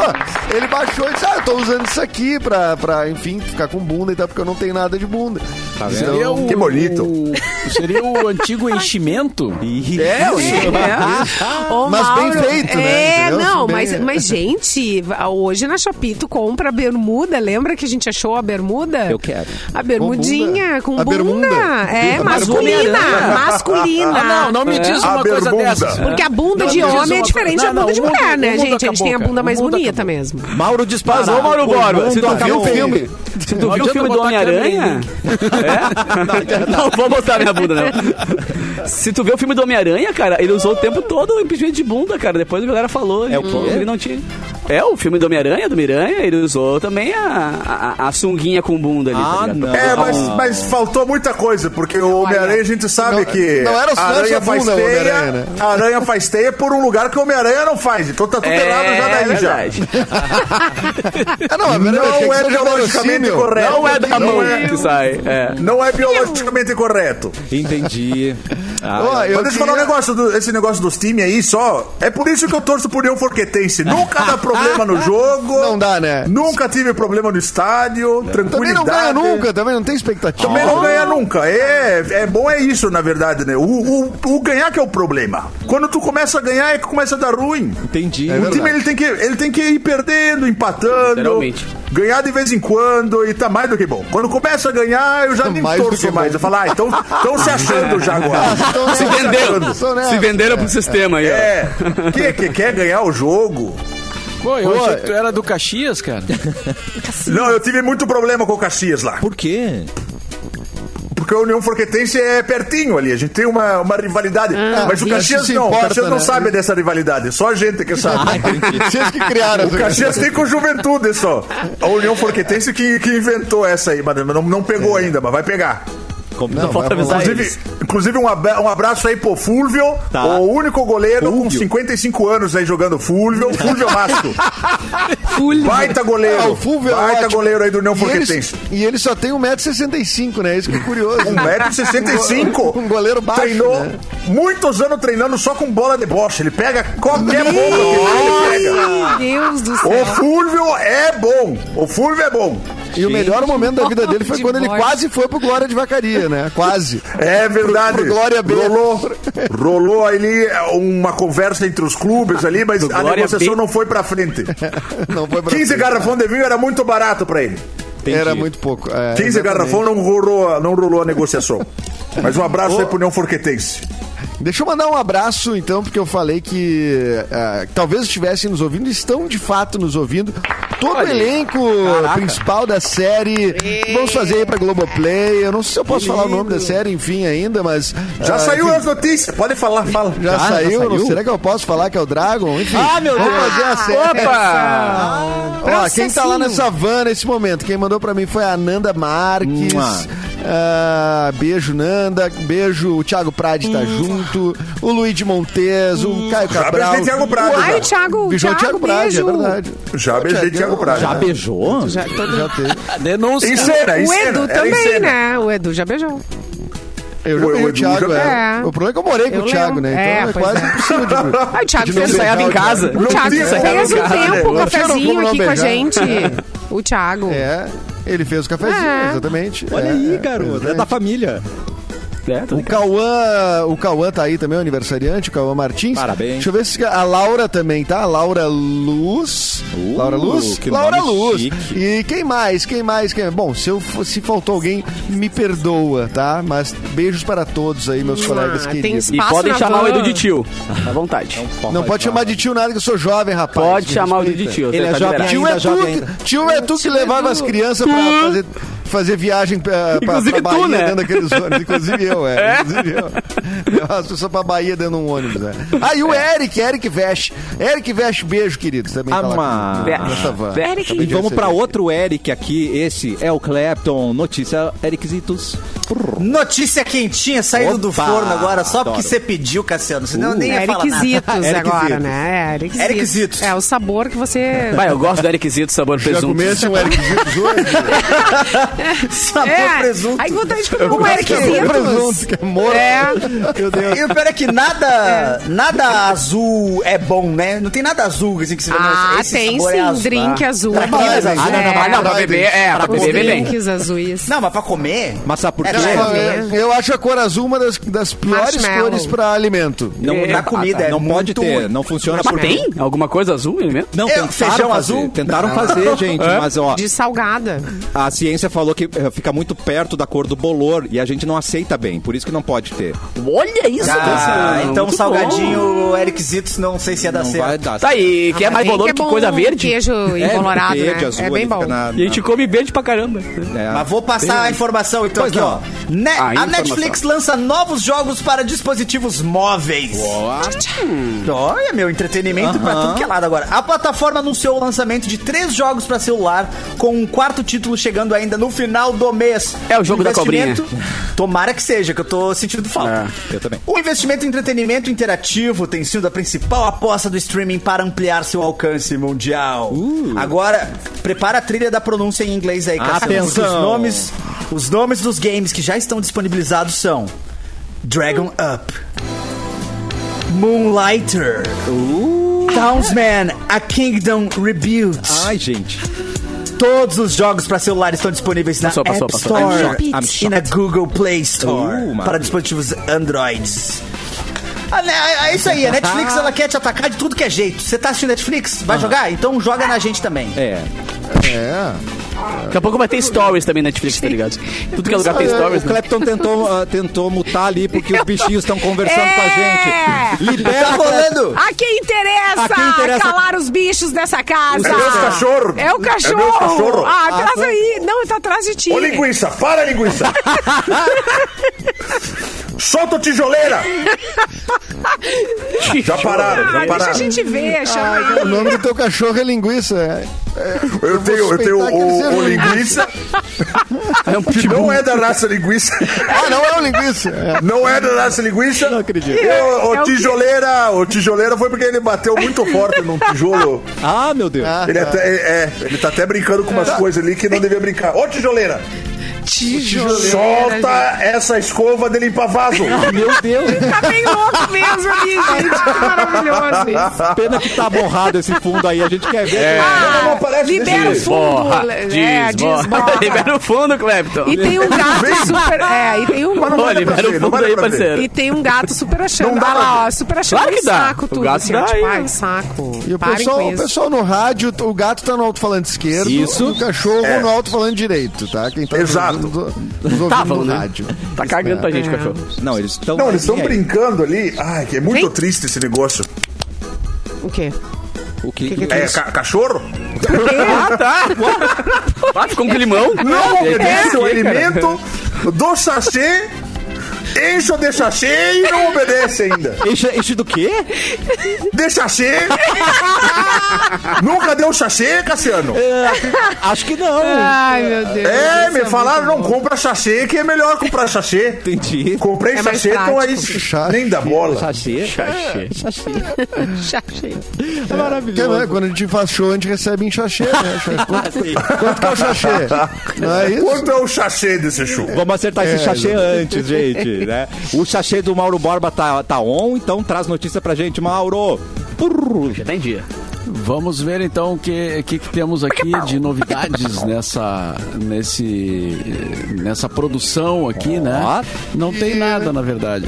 Ele baixou e disse: Ah, eu tô usando isso aqui pra, pra, enfim, ficar com bunda e tal, porque eu não tenho nada de bunda. Tá vendo? Seria o, Que bonito. o- seria o antigo enchimento. É, é. Ô, Mas bem feito, né? É, Entendeu? não, Bem- mas, mas, gente, hoje na Shopee tu compra bermuda. Lembra que a gente achou a bermuda? Eu quero. A bermudinha com A bunda. bermuda. É, A masculina. bermuda. Masculina. Ah, não, não me diz A uma coisa bermuda. dessas. Porque a bunda Não de homem é diferente da bunda Não, de o mulher, mundo- né, o mundo gente? A gente tem a bunda mais O bonita acabou. mesmo. Mauro dispara. Mauro O Borba, tu viu o filme... Tu viu o filme do Homem-Aranha... É? Não, vou mostrar minha bunda, não. Se tu vê o filme do Homem-Aranha, cara, ele usou o tempo todo o impedimento de bunda, cara. Depois a galera falou É o quê? Ele não tinha... É, o filme do Homem-Aranha, do Miranha, ele usou também a, a, a sunguinha com bunda ali. Ah, tá não. É, mas, um- mas faltou muita coisa, porque o Homem-Aranha a gente sabe Não, que não era a só aranha faz bunda, o teia, né? a aranha faz teia por um lugar que o Homem-Aranha não faz. Então tá tudo errado já daí já. verdade. Ah, não, a verdade Não é biologicamente correto. Não é da mão é. que sai. É. Não é biologicamente correto. Entendi. Ah, Mas eu deixa eu falar um negócio, do- esse negócio dos times aí só. É por isso que eu torço por União Forquetense. Nunca dá problema no jogo. Não dá, né? Nunca tive problema no estádio. Também Tranquilidade. não ganha nunca, também não tem expectativa. Também não ganha nunca. É, é bom é isso, na verdade, né? O, o, o ganhar que é o problema. Quando tu começa a ganhar é que começa a dar ruim. entendi. É o verdade. time ele tem, que, ele tem que ir perdendo, empatando. Literalmente. Ganhar de vez em quando e tá mais do que bom. Quando começa a ganhar, eu já nem Mais torço mais. bom. Eu falo, ah, então estão se achando já agora. Se venderam. Se venderam pro sistema aí. É, quem é que quer ganhar o jogo? Pô, eu Pô, achei que tu era do Caxias, cara. Não, eu tive muito problema com o Caxias lá. Por quê? Porque a União Forquetense é pertinho ali, a gente tem uma, uma rivalidade. Mas o Caxias não, importa, o Caxias não né? sabe dessa rivalidade, só a gente que sabe. Vocês que criaram. O Caxias tem com juventude só. A União Forquetense que, que inventou essa aí, mas não, não pegou ainda, mas vai pegar. Não, Falta avisar eles. Inclusive, inclusive um, abra- um abraço aí pro Fúlvio, Tá. o único goleiro com Fúlvio. 55 anos aí jogando Fúlvio, Fúlvio Mastro. Fulho. Baita goleiro. Ah, o Fulvio é Baita ótimo. goleiro aí do União E ele, Forquetense. e ele só tem 1,65m, né? Isso que é curioso. 1,65m. Um goleiro baixo, Treinou né? muitos anos treinando só com bola de bocha. Ele pega qualquer bomba que ele pega. Meu Deus do O céu. Fúlvio é bom. O Fúlvio é bom. E o melhor momento da vida dele foi De quando ele bote. quase foi pro Glória de Vacaria, né? Quase. É verdade. Pro- pro Glória B. Rolou, rolou ali uma conversa entre os clubes ali, mas a Glória negociação B. não foi pra frente. Não foi pra 15 frente. garrafão de vinho era muito barato pra ele. Entendi. Era muito pouco. É, 15 exatamente. garrafão não rolou, não rolou a negociação. Mas um abraço aí pro União Forquetense. Deixa eu mandar um abraço, então, porque eu falei que ah, talvez estivessem nos ouvindo, estão de fato nos ouvindo. Todo o elenco principal da série. Vamos fazer aí pra Globoplay. Eu não sei se eu posso falar o nome da série, enfim, ainda, mas. Já ah, saiu enfim, as notícias. Pode falar, fala. Já, Já? Já saiu? Não- saiu? será que eu posso falar que é o Dragon? Enfim. Ah, meu vamos Deus. fazer a série. Opa! Ó, quem tá lá nessa van nesse momento? Quem mandou pra mim foi a Nanda Marques. Mua. Ah, beijo, Nanda. Beijo, o Thiago Prade tá junto. O Luiz Montes, o Caio Já Cabral. beijei Thiago Prado. Ai, já. o Thiago. Beijou o Thiago Prade, é beijo. verdade. Já beijei Thiago Prado. Já beijou? Já, todo- Já teve. Denúncia. Em cena, em O cena. Edu em também, cena. né? O Edu já beijou. Eu já O- o Thiago, já- é. É. O problema é que eu morei com Eu o Thiago, lembro. né? Então É, é, quase é. impossível de. Ah, o Thiago fez, ensaiava em casa. o Thiago fez um em casa, né? tempo um cafezinho aqui com a gente. O Thiago. É, ele fez o cafezinho, É. exatamente. Olha É, aí, é, garoto. É da família. É, O. Cauã, o Cauã tá aí também, o aniversariante, o Cauã Martins. Parabéns. Deixa eu ver se a Laura também, tá? A Laura Luz. Uh, Laura Luz? que Laura nome Luz. chique. E quem mais? Quem mais? Quem... Bom, se, eu, se faltou alguém, me perdoa, tá? Mas beijos para todos aí, meus colegas Ah, queridos. tem E podem na chamar o van. Edu de tio. À vontade. Não pode chamar de tio nada que eu sou jovem, rapaz. Pode chamar o Edu de tio. Ele tá é jovem liberado. Tio é, tu, que- ainda. tio é tu que Tio levava as crianças pra fazer, fazer viagem pra, pra, Inclusive pra tu, Bahia né? dentro daqueles ônibus. Inclusive eu, é. Inclusive eu. Levava as pessoas pra Bahia dentro de um ônibus, né? Ah, e o Eric, Eric Vesh. Eric Vesh, beijo, querido. Também tá lá nessa van. Acabei E vamos pra outro Eric aqui. Esse é o Clapton. Notícia Eriquizitos. Notícia quentinha saindo do Opa, forno agora, só porque adoro. você pediu, Cassiano. Senão eu nem ia É falar nada. Eriquizitos Eriquizitos. agora, né? É, Eriquizitos. Eriquizitos. É o sabor que você... Vai, eu gosto do Eriquisito sabor Já presunto. comesse um Eric Zitos hoje? Sabor É, presunto. aí vontade de comer um Sabor Eriquizitos. presunto, que é morto. É. Meu Deus. E o pior é que nada, nada azul é bom, né? Não tem nada azul assim que você vê, Ah, não, esse tem sabor sim, é azul. drink Ah. azul. Traquinas É. Ah, não, não, É. não, pra beber, é, pra beber bem. drinks azuis. Não, mas pra comer? Mas sabe por É, quê? Já é. Eu acho a cor azul uma das, das piores cores pra alimento. Não, É, não, a comida é não pode ter, ruim. não funciona Mas por tem alguma coisa azul mesmo? Não, É, tentaram feijão fazer, azul? Tentaram fazer, gente, mas ó, De salgada. a ciência falou que eh, fica muito perto da cor do bolor e a gente não aceita bem, por isso que não pode ter. Olha isso, Ah, então muito salgadinho, Eric Zitos, não sei se ia dar Não certo. vai dar. Tá aí, quer Ah, mais mas bolor tem que é coisa verde? Queijo encolorado, verde, né? azul, é bem bom. na- E a gente come verde pra caramba. É. Mas vou passar a informação então Pois aqui, não. ó. Ne- Ah, a informação. Netflix lança novos jogos para dispositivos móveis. Olha, meu entretenimento pra tudo que é lado agora. A plataforma anunciou o lançamento de três jogos pra celular, com um quarto título chegando ainda no final do mês. É o jogo da investimento- Tomara que seja, que eu tô sentindo falta. Eu também. O investimento em entretenimento interativo tem sido a principal aposta do streaming para ampliar seu alcance mundial. Agora, prepara a trilha da pronúncia em inglês aí, Cassiano, Atenção. Os nomes, os nomes dos games que já estão disponibilizados são Dragon Up, Moonlighter, Townsman, A Kingdom Rebuilt. Ai, gente. Todos os jogos para celular estão disponíveis na Passou, passou, App passou. Store I'm shocked, I'm e na Google Play Store Uh, para dispositivos Androids. Ah, né, É isso aí, a Netflix ela quer te atacar de tudo que é jeito. Você tá assistindo Netflix? Vai jogar? Então joga na gente também. É. É. Daqui a pouco vai ter stories também na Netflix, tá ligado? Tudo que é lugar tem stories, O né? Clepton tentou, ah, tentou mutar ali porque os bichinhos estão conversando É. com a gente. Libera, Tá rolando! A quem interessa, A quem interessa- calar os bichos dessa casa. É meus cachorro. É o cachorro. É meus cachorro. Ah, atrás aí. Não, tá atrás de ti. Ô linguiça, para linguiça! Solta o tijoleira! Já pararam, Ah, já deixa a pararam. gente ver, chama. O nome do teu cachorro é linguiça. É, Eu tenho, eu tenho que ele o, o linguiça, É um que não é da raça linguiça. Ah, não é o linguiça. É. Não é da raça linguiça. Não acredito. o, É o o quê? tijoleira, o tijoleira foi porque ele bateu muito forte num tijolo. Ah, meu Deus. Ele, até, é, ele tá até brincando com umas coisas ali que não devia brincar. Ô, tijoleira, Tijoleira. solta essa escova de limpar vaso. Meu Deus. Tá bem louco mesmo ali, gente. Que maravilhoso isso. Pena que tá borrado esse fundo aí. A gente quer ver. Ah, não aparece libera o fundo. É, desborra. Libera o fundo, Clepton. E tem um gato super. É, e tem um. Mas não Ô, vai dar pra libera o fundo aí, parceiro. E tem um gato super achando. Não dá Ah lá, ó, super achando Claro que dá. saco O tudo. gato assim, dá tipo, aí. ai, saco. E o pessoal, o pessoal no rádio, o gato tá no alto-falante esquerdo. Isso. O cachorro no alto-falante direito, tá? Quem tá Exato. Nos, nos ouvindo Tava, no né? rádio. Tá cagando pra gente, cachorro. Não, eles estão. Não, eles estão brincando ali. Ai, que é muito Vem. triste esse negócio. O quê? O que? Que que É, ca- cachorro? Ah, tá. Ah, ficou um climão. Não obedece o É, cara. alimento do sachê, enche o de sachê e não obedece ainda. Enche, enche do quê? De sachê? Nunca deu sachê, Cassiano? Acho que não. Ai, meu Deus. É, isso me falaram, não, compra sachê, que é melhor comprar sachê. Entendi. Comprei É sachê, então aí prático. nem dá bola. Sachê. Sachê. Sachê. Chachê. É Porque, maravilhoso. né, quando a gente faz show, a gente recebe em chachê, né? Quanto, quanto que é o chachê? Não é isso? Quanto é o sachê desse show? Vamos acertar esse sachê antes, gente, né? O sachê do Mauro Borba tá, tá on, então traz notícia pra gente, Mauro. Já tá em dia. Vamos ver então o que, que, que temos aqui de novidades nessa, nesse, nessa produção aqui, né? Não tem nada, na verdade.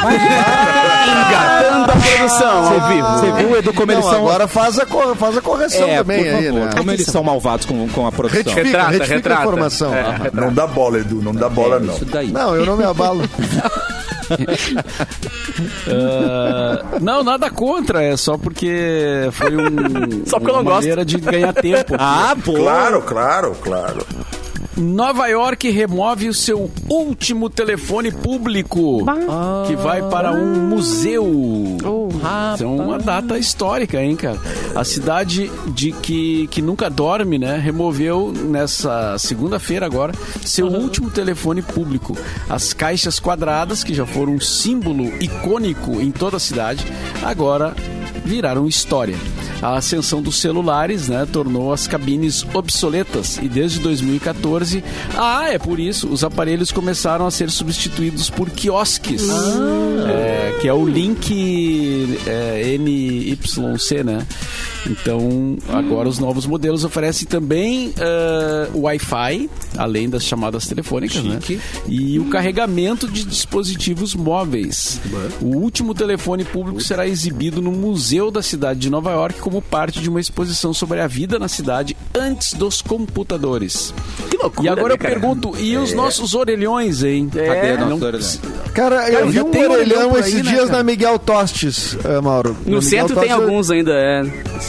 Engatando a produção ao vivo. Você viu, Edu, como eles Não, são... agora faz a, cor- faz a correção É, também aí, favor, né? como eles são malvados com, com a produção. Retifica, Retrata, retifica retrata. a informação. É. Não dá bola, Edu, não dá bola, não. Isso daí. Não, eu não me abalo. Ah, não, nada contra, é só porque foi um, Só porque eu uma não gosto. maneira de ganhar tempo. Ah, pô. Claro, claro, claro. Nova York remove o seu último telefone público, que vai para um museu. Isso é uma data histórica, hein, cara? A cidade de que, que nunca dorme, né, removeu nessa segunda-feira agora seu último telefone público. As caixas quadradas, que já foram um símbolo icônico em toda a cidade, agora viraram história. A ascensão dos celulares né, tornou as cabines obsoletas e desde 2014, ah, é por isso, os aparelhos começaram a ser substituídos por quiosques, é, que é o Link é, NYC, né? Então, agora os novos modelos oferecem também o Wi-Fi, além das chamadas telefônicas, né? E o carregamento de dispositivos móveis. O último telefone público será exibido no Museu da cidade de Nova York como parte de uma exposição sobre a vida na cidade antes dos computadores. Que loucura, E agora né, eu cara? pergunto, e os nossos orelhões, hein? Cadê Não- orelhão? Cara, eu Cara, vi um tem orelhão orelhão aí, esses né, dias cara? na Miguel Tostes, eh, Mauro. No Miguel centro tem Tostes, alguns ainda, é.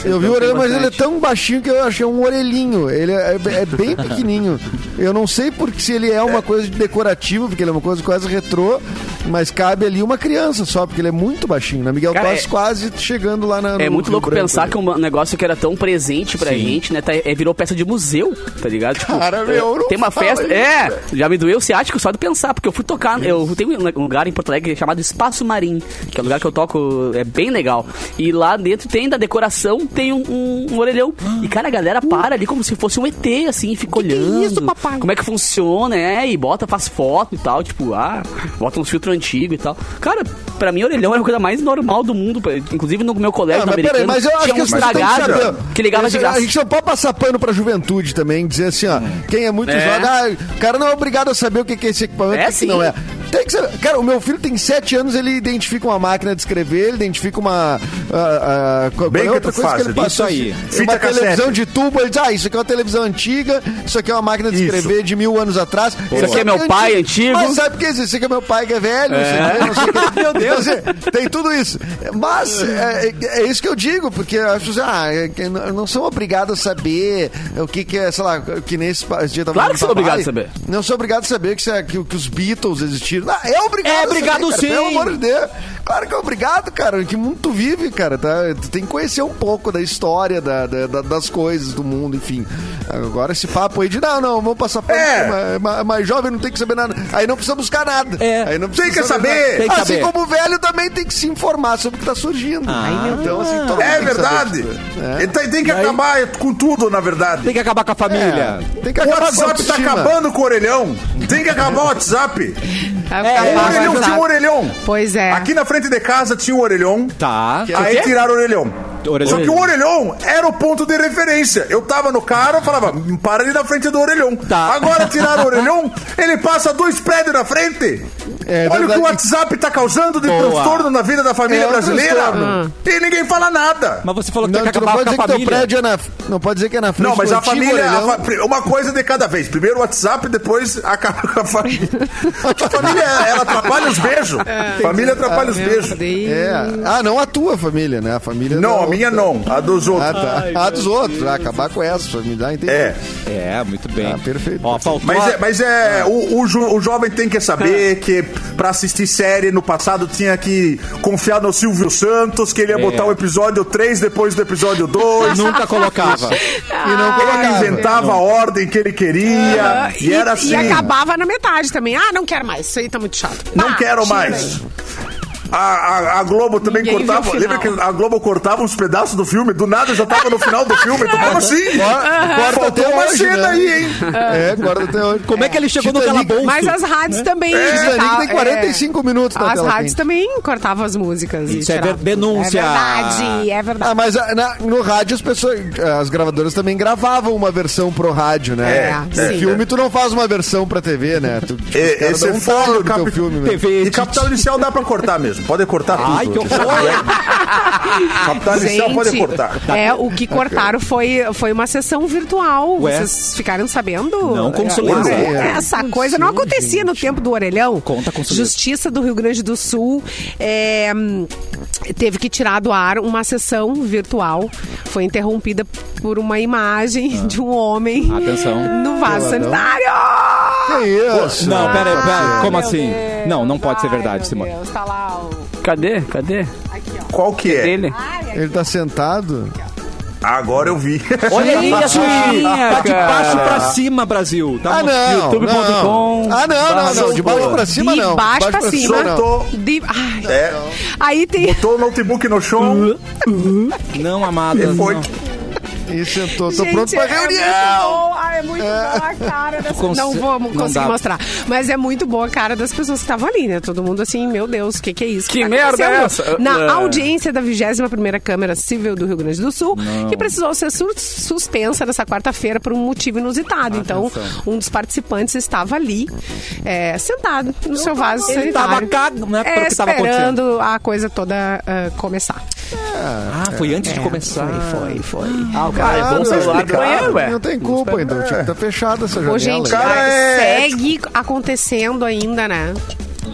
Eu vi o orelhão, mas ele é tão baixinho que eu achei um orelhinho. Ele é, é bem pequenininho. Eu não sei porque se ele é uma coisa de decorativo, porque ele é uma coisa quase retrô, mas cabe ali uma criança só, porque ele é muito baixinho. Na Miguel Cara, é- quase chegando lá na. É muito Rio louco Branco pensar ali. que um negócio que era tão presente pra gente, né, tá- é, virou peça de museu, tá ligado? Tipo, Cara, meu, não tem uma festa. isso, é, já me doeu o ciático só de pensar, porque eu fui tocar. Eu tenho um lugar em Porto Alegre chamado Espaço Marim, que é um lugar que eu toco, é bem legal. E lá dentro tem da decoração, tem um, um- um orelhão. E, cara, a galera para ali como se fosse um ET, assim, e fica olhando. isso, papai? Como é que funciona, é, e bota, faz foto e tal, tipo, ah, bota uns filtros antigos e tal. Cara, pra mim, orelhão era a coisa mais normal do mundo. Inclusive no meu colégio Ah, mas americano, peraí, mas eu acho tinha que um que estragado saber. que ligava de graça. A gente não pode passar pano pra juventude também, dizer assim, ó, quem é muito É. jovem, ah, o cara não é obrigado a saber o que que é esse equipamento, É, que, que não é. Tem que saber. Cara, o meu filho tem 7 anos, ele identifica uma máquina de escrever, ele identifica uma. ah, qual Bem é que outra coisa faz, que ele isso passou aí. Fita Uma cassete. televisão de tubo, ele diz, ah, isso aqui é uma televisão antiga, isso aqui é uma máquina de Isso. escrever de mil anos atrás. Isso aqui é meu pai antigo. Mas sabe por que isso? Isso aqui é meu pai que é velho, não sei o quê, não sei o quê. Meu Deus. Então, assim, tem tudo isso. Mas é, é- é isso que eu digo, porque as pessoas ah, é que não são obrigadas a saber o que, que é, sei lá, que nem esse, pa- esse dia tava Claro que são obrigados a saber. Não são obrigados a saber que, isso é- que, que os Beatles existiram. Ah, é obrigado. É obrigado saber, cara, sim. Pelo amor de Deus. Claro que é obrigado, cara. Que mundo tu vive, cara, tá? Tu tem que conhecer um pouco da história da, da- da- das coisas do mundo, enfim. Agora esse papo aí de não, não, vamos passar pano, É. mais, mais- mais jovem não tem que saber nada. Aí não precisa buscar nada. É. Aí não Tem precisa que saber. nada. Tem que assim saber. como o velho também tem que se informar sobre o que tá surgindo. então, assim, todo É tem saber verdade. É. Ele tem, tem que acabar com tudo, na verdade. Tem que acabar com a família. É. Tem que O acabar com a WhatsApp tá autoestima. acabando com o orelhão. Tem que acabar o WhatsApp. É, O orelhão tinha um orelhão. Pois é. Aqui na frente de casa tinha um orelhão. Tá. Aí tiraram o orelhão. Orelhão. Só que o orelhão era o ponto de referência. Eu tava no carro, eu falava, para ali na frente do orelhão. Tá. Agora tiraram o orelhão, ele passa dois prédios na frente. É Olha o que o WhatsApp tá causando de Boa. transtorno na vida da família É um brasileira. transtorno. E ninguém fala nada. Mas você falou que Não, tem que tu não acabar pode com a dizer que teu família. prédio é na, não pode dizer que é na frente Não, mas a família, a uma coisa de cada vez. Primeiro o WhatsApp, depois acaba com a família. A família, ela atrapalha os beijos. família atrapalha os beijos. É. Ah, não a tua família, né? A família Não, a minha não, a dos outros. Ah, tá. Ah, dos outros. Ah, acabar com essa, pra me dar entender. É. É, muito bem. Ah, perfeito. Ó, faltou. Mas a- é, mas é o, o, jo- o jovem tem que saber que pra assistir série no passado tinha que confiar no Silvio Santos, que ele ia botar o episódio 3 depois do episódio 2. Nunca colocava. E não Ele colocava. inventava a ordem que ele queria. Ah, E, era assim. e acabava na metade também. Ah, não quero mais. Isso aí tá muito chato. Não Pá, quero tira mais. aí. A, a- a Globo também Ninguém cortava. Lembra que a Globo cortava uns pedaços do filme? Do nada já tava no final do filme. Tu, como assim? Corta Faltou até uma hoje, cena né? aí, hein? É, guarda até hoje. Como é que ele chegou no Titanic- calabouço? Mas as rádios também. É, Titanic tem 45 minutos na As tela rádios quente. também cortavam as músicas. e Isso é ver- denúncia. É verdade, é verdade. Ah, mas ah, na- no rádio as pessoas, as gravadoras também gravavam uma versão pro rádio, né? É, no sim. filme tu não faz uma versão pra TV, né? Tu, É, caras esse dão um no teu cap- filme. mesmo. TV. E Capital Inicial dá pra cortar mesmo. Pode cortar tudo. Ai, que horror. Capital Inicial pode cortar. é, o que cortaram foi, foi uma sessão virtual. Ué? Vocês ficaram sabendo? Não, consulado. É, Essa coisa não acontecia no tempo do orelhão. Conta, consulado. Justiça do Rio Grande do Sul é, teve que tirar do ar uma sessão virtual. Foi interrompida por uma imagem de um homem Atenção. no vaso sanitário. Que isso? Não, pera, aí, pera, como Meu assim? Deus. Não, não pode ser verdade, Simone. Deus, tá lá o... Cadê? Cadê? Qual que é? Dele. Ele tá sentado? Agora eu vi. Olha aí, a Tá de baixo pra cima, Brasil. Tá Ah, no- não. youtube.com. não. Ah, não, não, não. De baixo pra cima, de não. baixo pra cima. não. Soltou. De... Ai. É. Aí tem... Botou o notebook no chão. Não, amada. E foi. não. E sentou. Tô Gente, pronto pra é muito reunião. Ai, é muito boa a cara dessa... cons- Não vou não conseguir dá. mostrar. Mas é muito boa a cara das pessoas que estavam ali, né? Todo mundo assim, meu Deus, o que, que é isso? Que tá merda é essa? Na É. audiência da 21ª Câmara Civil do Rio Grande do Sul, que precisou ser su- suspensa nessa quarta-feira por um motivo inusitado. Então, um dos participantes estava ali, é, sentado no seu vaso Ele sanitário. tava cagando, né, É, que tava esperando a coisa toda ah, começar. Ah, foi antes de começar. Foi, foi, foi. Ah, o cara é bom celular do explicado. banheiro, ué. Não tem culpa, então. Tinha que estar fechada essa janela. Ô, gente, Cara, é- segue acontecendo ainda, né?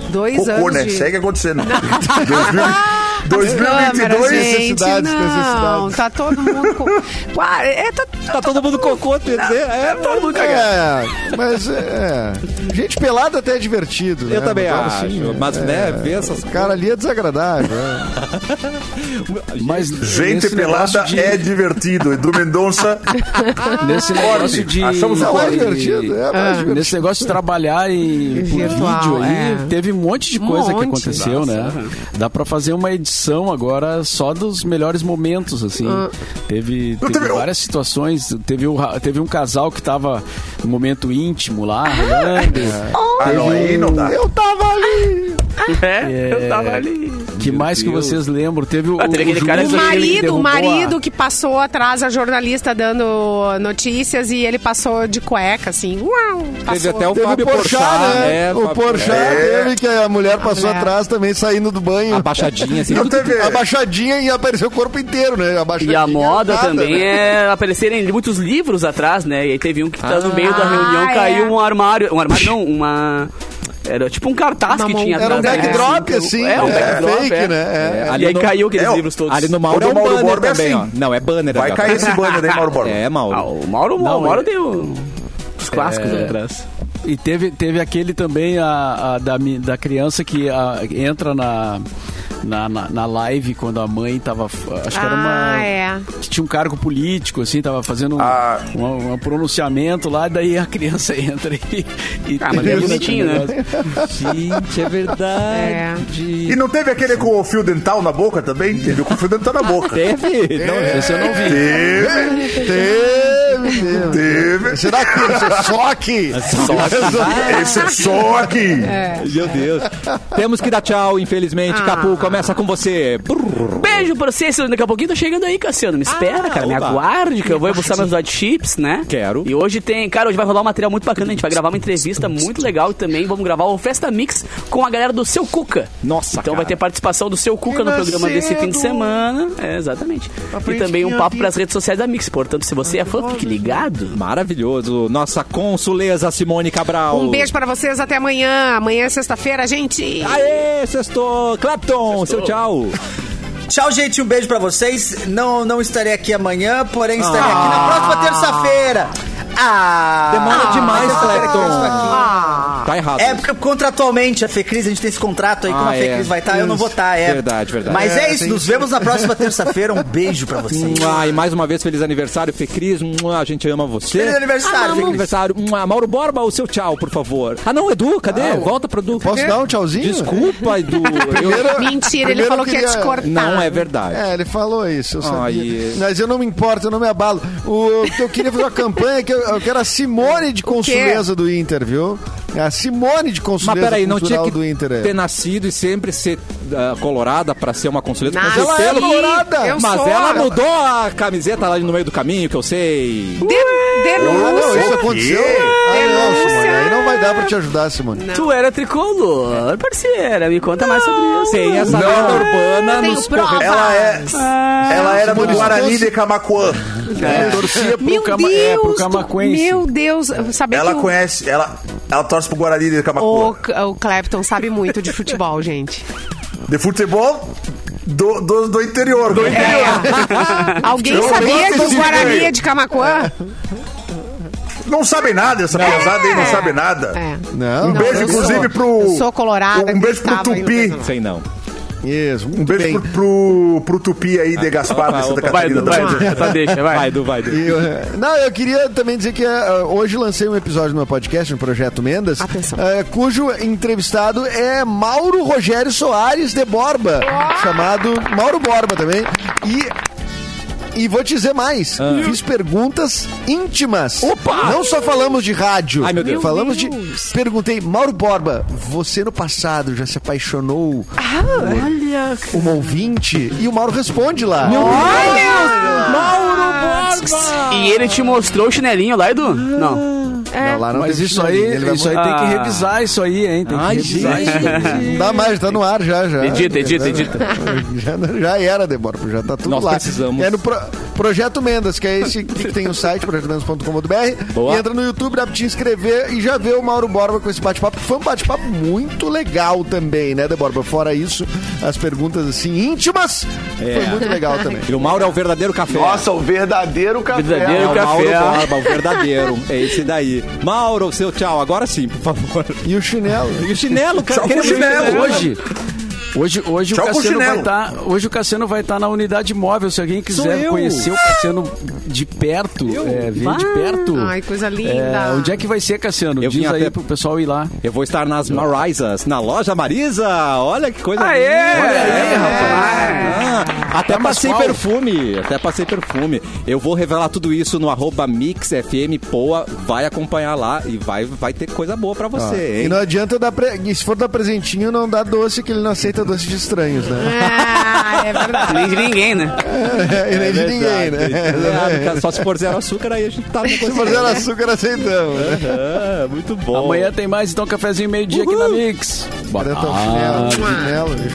Dois Cocô, anos né? de... Segue acontecendo. 2000 Câmeras, gente, necessidades, não, necessidades. tá todo mundo com... Qua- É, tá, Tá todo mundo cocô, quer dizer? É, todo mundo É, mas é. Gente pelada até é divertido. né? Eu também Agora, acho. assim, mas, é, né, ver essas O cara ali é desagradável. é. Mas Gente pelada de- é divertido. Edu Mendonça, Nesse negócio de. Achamos Não é divertido, é mais divertido. Nesse negócio de trabalhar em por Virtual, vídeo aí, é. teve um monte de Um coisa que monte. aconteceu, né? Dá pra fazer uma edição agora só dos melhores momentos, assim. Teve, Eu teve teve- várias situações. Teve, o teve um casal que tava no momento íntimo lá, rolando. ah, não, aí não dá. Eu tava ali. É, eu tava ali. Que mais que Deus. vocês lembram? Teve o, Ah, teve o cara O que- que marido, o derrubou a- marido que passou atrás a jornalista dando notícias e ele passou de cueca, assim. Uau, Teve até o Teve Fábio o Porchat, Porchat, né? é, o Porchat É. teve que a mulher passou mulher. atrás também, saindo do banho. abaixadinha, assim. Não teve. Abaixadinha e apareceu o corpo inteiro, né? Abaixadinha, E a moda nada, também né? é aparecerem muitos livros atrás, né? E aí teve um que tá no meio da Ah, reunião, é. caiu um armário. Um armário não, uma. Era tipo um cartaz Uma que tinha Era um backdrop, assim. É, um é, backdrop. fake, é. né? É. É, ali aí no- caiu aqueles livros todos. Ali no Mauro é do um Mauro banner Borba também, assim. ó. Não, é banner. Vai cair esse banner aí, Mauro Borba. É, Mauro. Ah, o Mauro, Não, o Mauro é- deu os clássicos É. atrás. E teve, teve aquele também a, a da, da criança que a, entra na, na, na, na live quando a mãe tava. Acho que era uma. Ah, é. Tinha um cargo político, assim, tava fazendo um, Ah. um- um pronunciamento lá, daí a criança entra e. e Ah, mas é bonitinho, né? Gente, é verdade. E não teve aquele com o fio dental na boca também? Teve com o fio dental na boca. Teve? Não, Esse eu não vi. Teve, Teve, teve. teve. Será que esse é só que? Esse é só aqui. Meu Deus. Temos que dar tchau, infelizmente. Ah. Capu, começa com você. Beijo pra você, Cassiano. Daqui a pouquinho tô chegando aí, Cassiano. Me espera, cara. Me oba. aguarde, que eu vou buscar meus hot chips, né? Quero. E hoje tem, cara, hoje vai rolar um material muito bacana. A gente vai gravar uma entrevista muito legal e também vamos gravar o Festa Mix com a galera do Seu Cuca. Nossa, Então cara. vai ter participação do Seu Cuca no programa desse fim de cedo. semana. É, exatamente. E também um papo pras redes sociais da Mix. Portanto, se você é fã, fique ligado. Maravilhoso. Nossa consuleza Simone Cabral. Um beijo pra vocês, até amanhã. Amanhã é sexta-feira, gente. Aê, sextou. Clapton, seu tchau. Tchau, gente. Um beijo pra vocês. Não, não estarei aqui amanhã, porém estarei aqui Ah. na próxima terça-feira. Ah! Demora demais, que Clapton. estou aqui. Tá errado. É porque contratualmente a Fecris, a gente tem esse contrato aí, como Ah, a Fecris é. vai estar, eu não vou estar, é. Verdade, verdade. Mas é, É, isso, nos isso. vemos na próxima terça-feira. Um beijo pra vocês. Ah, e mais uma vez, feliz aniversário, Fê Cris. Mua, A gente ama você. Feliz aniversário, Feliz Fê Cris. aniversário. Mauro Borba, o seu tchau, por favor. Ah, não, Edu, cadê? Volta pro Edu. Posso Cadê? dar um tchauzinho? Desculpa, Edu. Eu- Primeiro- Mentira, ele falou eu que ia te queria- cortar. Não é verdade. É, ele falou isso, eu sabia. Ai. Mas eu não me importo, eu não me abalo. O que eu queria fazer uma campanha que eu, eu quero a Simone de Consuleza do Inter, viu? É A Simone de Mas Consuleza peraí, não tinha que do Inter. é. ter nascido e sempre ser ah, colorada pra ser uma consuleta. Nasci, Mas ela, colorada. eu mas sou. ela mudou a camiseta lá no meio do caminho, que eu sei. De- Ah, não, denúncia. isso aconteceu? Ah, não, Denúncia. Simone. Aí não vai dar pra te ajudar, Simone. Tu era tricolor, parceira. Me conta mais sobre isso. Tem essa Não. lenda urbana Tenho nos prova. Ela é. ela era do Guarani de Camacuã. É, torcia pro, Meu cama, Deus, é, pro Camaquense. meu Deus, sabia Ela que o- conhece, ela, ela torce pro Guarani de o, Camacuã. o Clapton sabe muito de futebol, gente. De futebol do, do, do interior. Do É. Alguém Eu sabia o desse Guarani é de Camacuã? Não sabe nada, essa pesada aí não sabe nada. É. Não, Um não, beijo, eu inclusive, sou- pro. eu sou colorada, Um beijo pro Tupi. Sei não. Isso, Um beijo pro, pro, pro Tupi aí de Gaspar de Santa opa, Vai, Catarina. Edu, vai. Edu. Só deixa, vai. Vai, Edu, vai. Edu. E, eh, não, eu queria também dizer que eh, hoje lancei um episódio no meu podcast, no Projeto Mendas, Atenção. eh, cujo entrevistado é Mauro Rogério Soares de Borba, chamado Mauro Borba também. E. E vou te dizer mais, Ah. fiz perguntas íntimas. Opa! Não só falamos de rádio. Ai, meu Deus. Falamos Meu de. Deus. Perguntei, Mauro Borba, você no passado já se apaixonou Olha, por uma ouvinte? E o Mauro responde lá. E ele te mostrou o chinelinho lá, Edu? Não. Não, lá não Mas isso aí, isso aí tem que Ah. revisar isso aí, hein? Tem que Ai, aí. Não dá mais, tá no ar já, já. Edita, edita, edita. Já, já era, Débora, já tá tudo Nós lá. precisamos. É, no, pro- Projeto Mendas, que é esse que tem o site, projetomendas.com.br. E entra no YouTube, dá pra te inscrever e já vê o Mauro Borba com esse bate-papo. que Foi um bate-papo muito legal também, né, De Borba? Fora isso, as perguntas assim íntimas, foi muito legal também. E o Mauro é o verdadeiro café. Nossa, o verdadeiro café. Verdadeiro é o café. Mauro Borba, o verdadeiro. É esse daí. Mauro, seu tchau. Agora sim, por favor. E o chinelo? E o chinelo, cara. Tchau o chinelo. Hoje. Hoje, hoje, o Tchau com o Cassiano vai estar, hoje o Cassiano vai estar na unidade móvel. Se alguém quiser conhecer o Cassiano de perto, é, ver de Ah, perto. ai, coisa linda. é, onde é que vai ser, Cassiano? Eu Diz vim aí até- pro pessoal ir lá. Eu vou estar nas Marisas, na loja Marisa. Olha que coisa Aê! linda. Olha aí, rapaz. Ah, até Tá, passei qual? perfume. Até passei perfume. Eu vou revelar tudo isso no arroba MixFM Poa. Vai acompanhar lá e vai, vai ter coisa boa pra você, E hein? não adianta dar. Pre... e Se for dar presentinho, não dá doce, que ele não aceita doce de estranhos, né? Ah, é verdade. Nem de ninguém, né? e nem de ninguém, verdade. né? É, cara, Só se for zero açúcar, aí a gente tá Se for zero açúcar, aceitamos. né? É, muito bom. Amanhã tem mais, então, cafezinho meio-dia aqui na Mix. Boa tarde.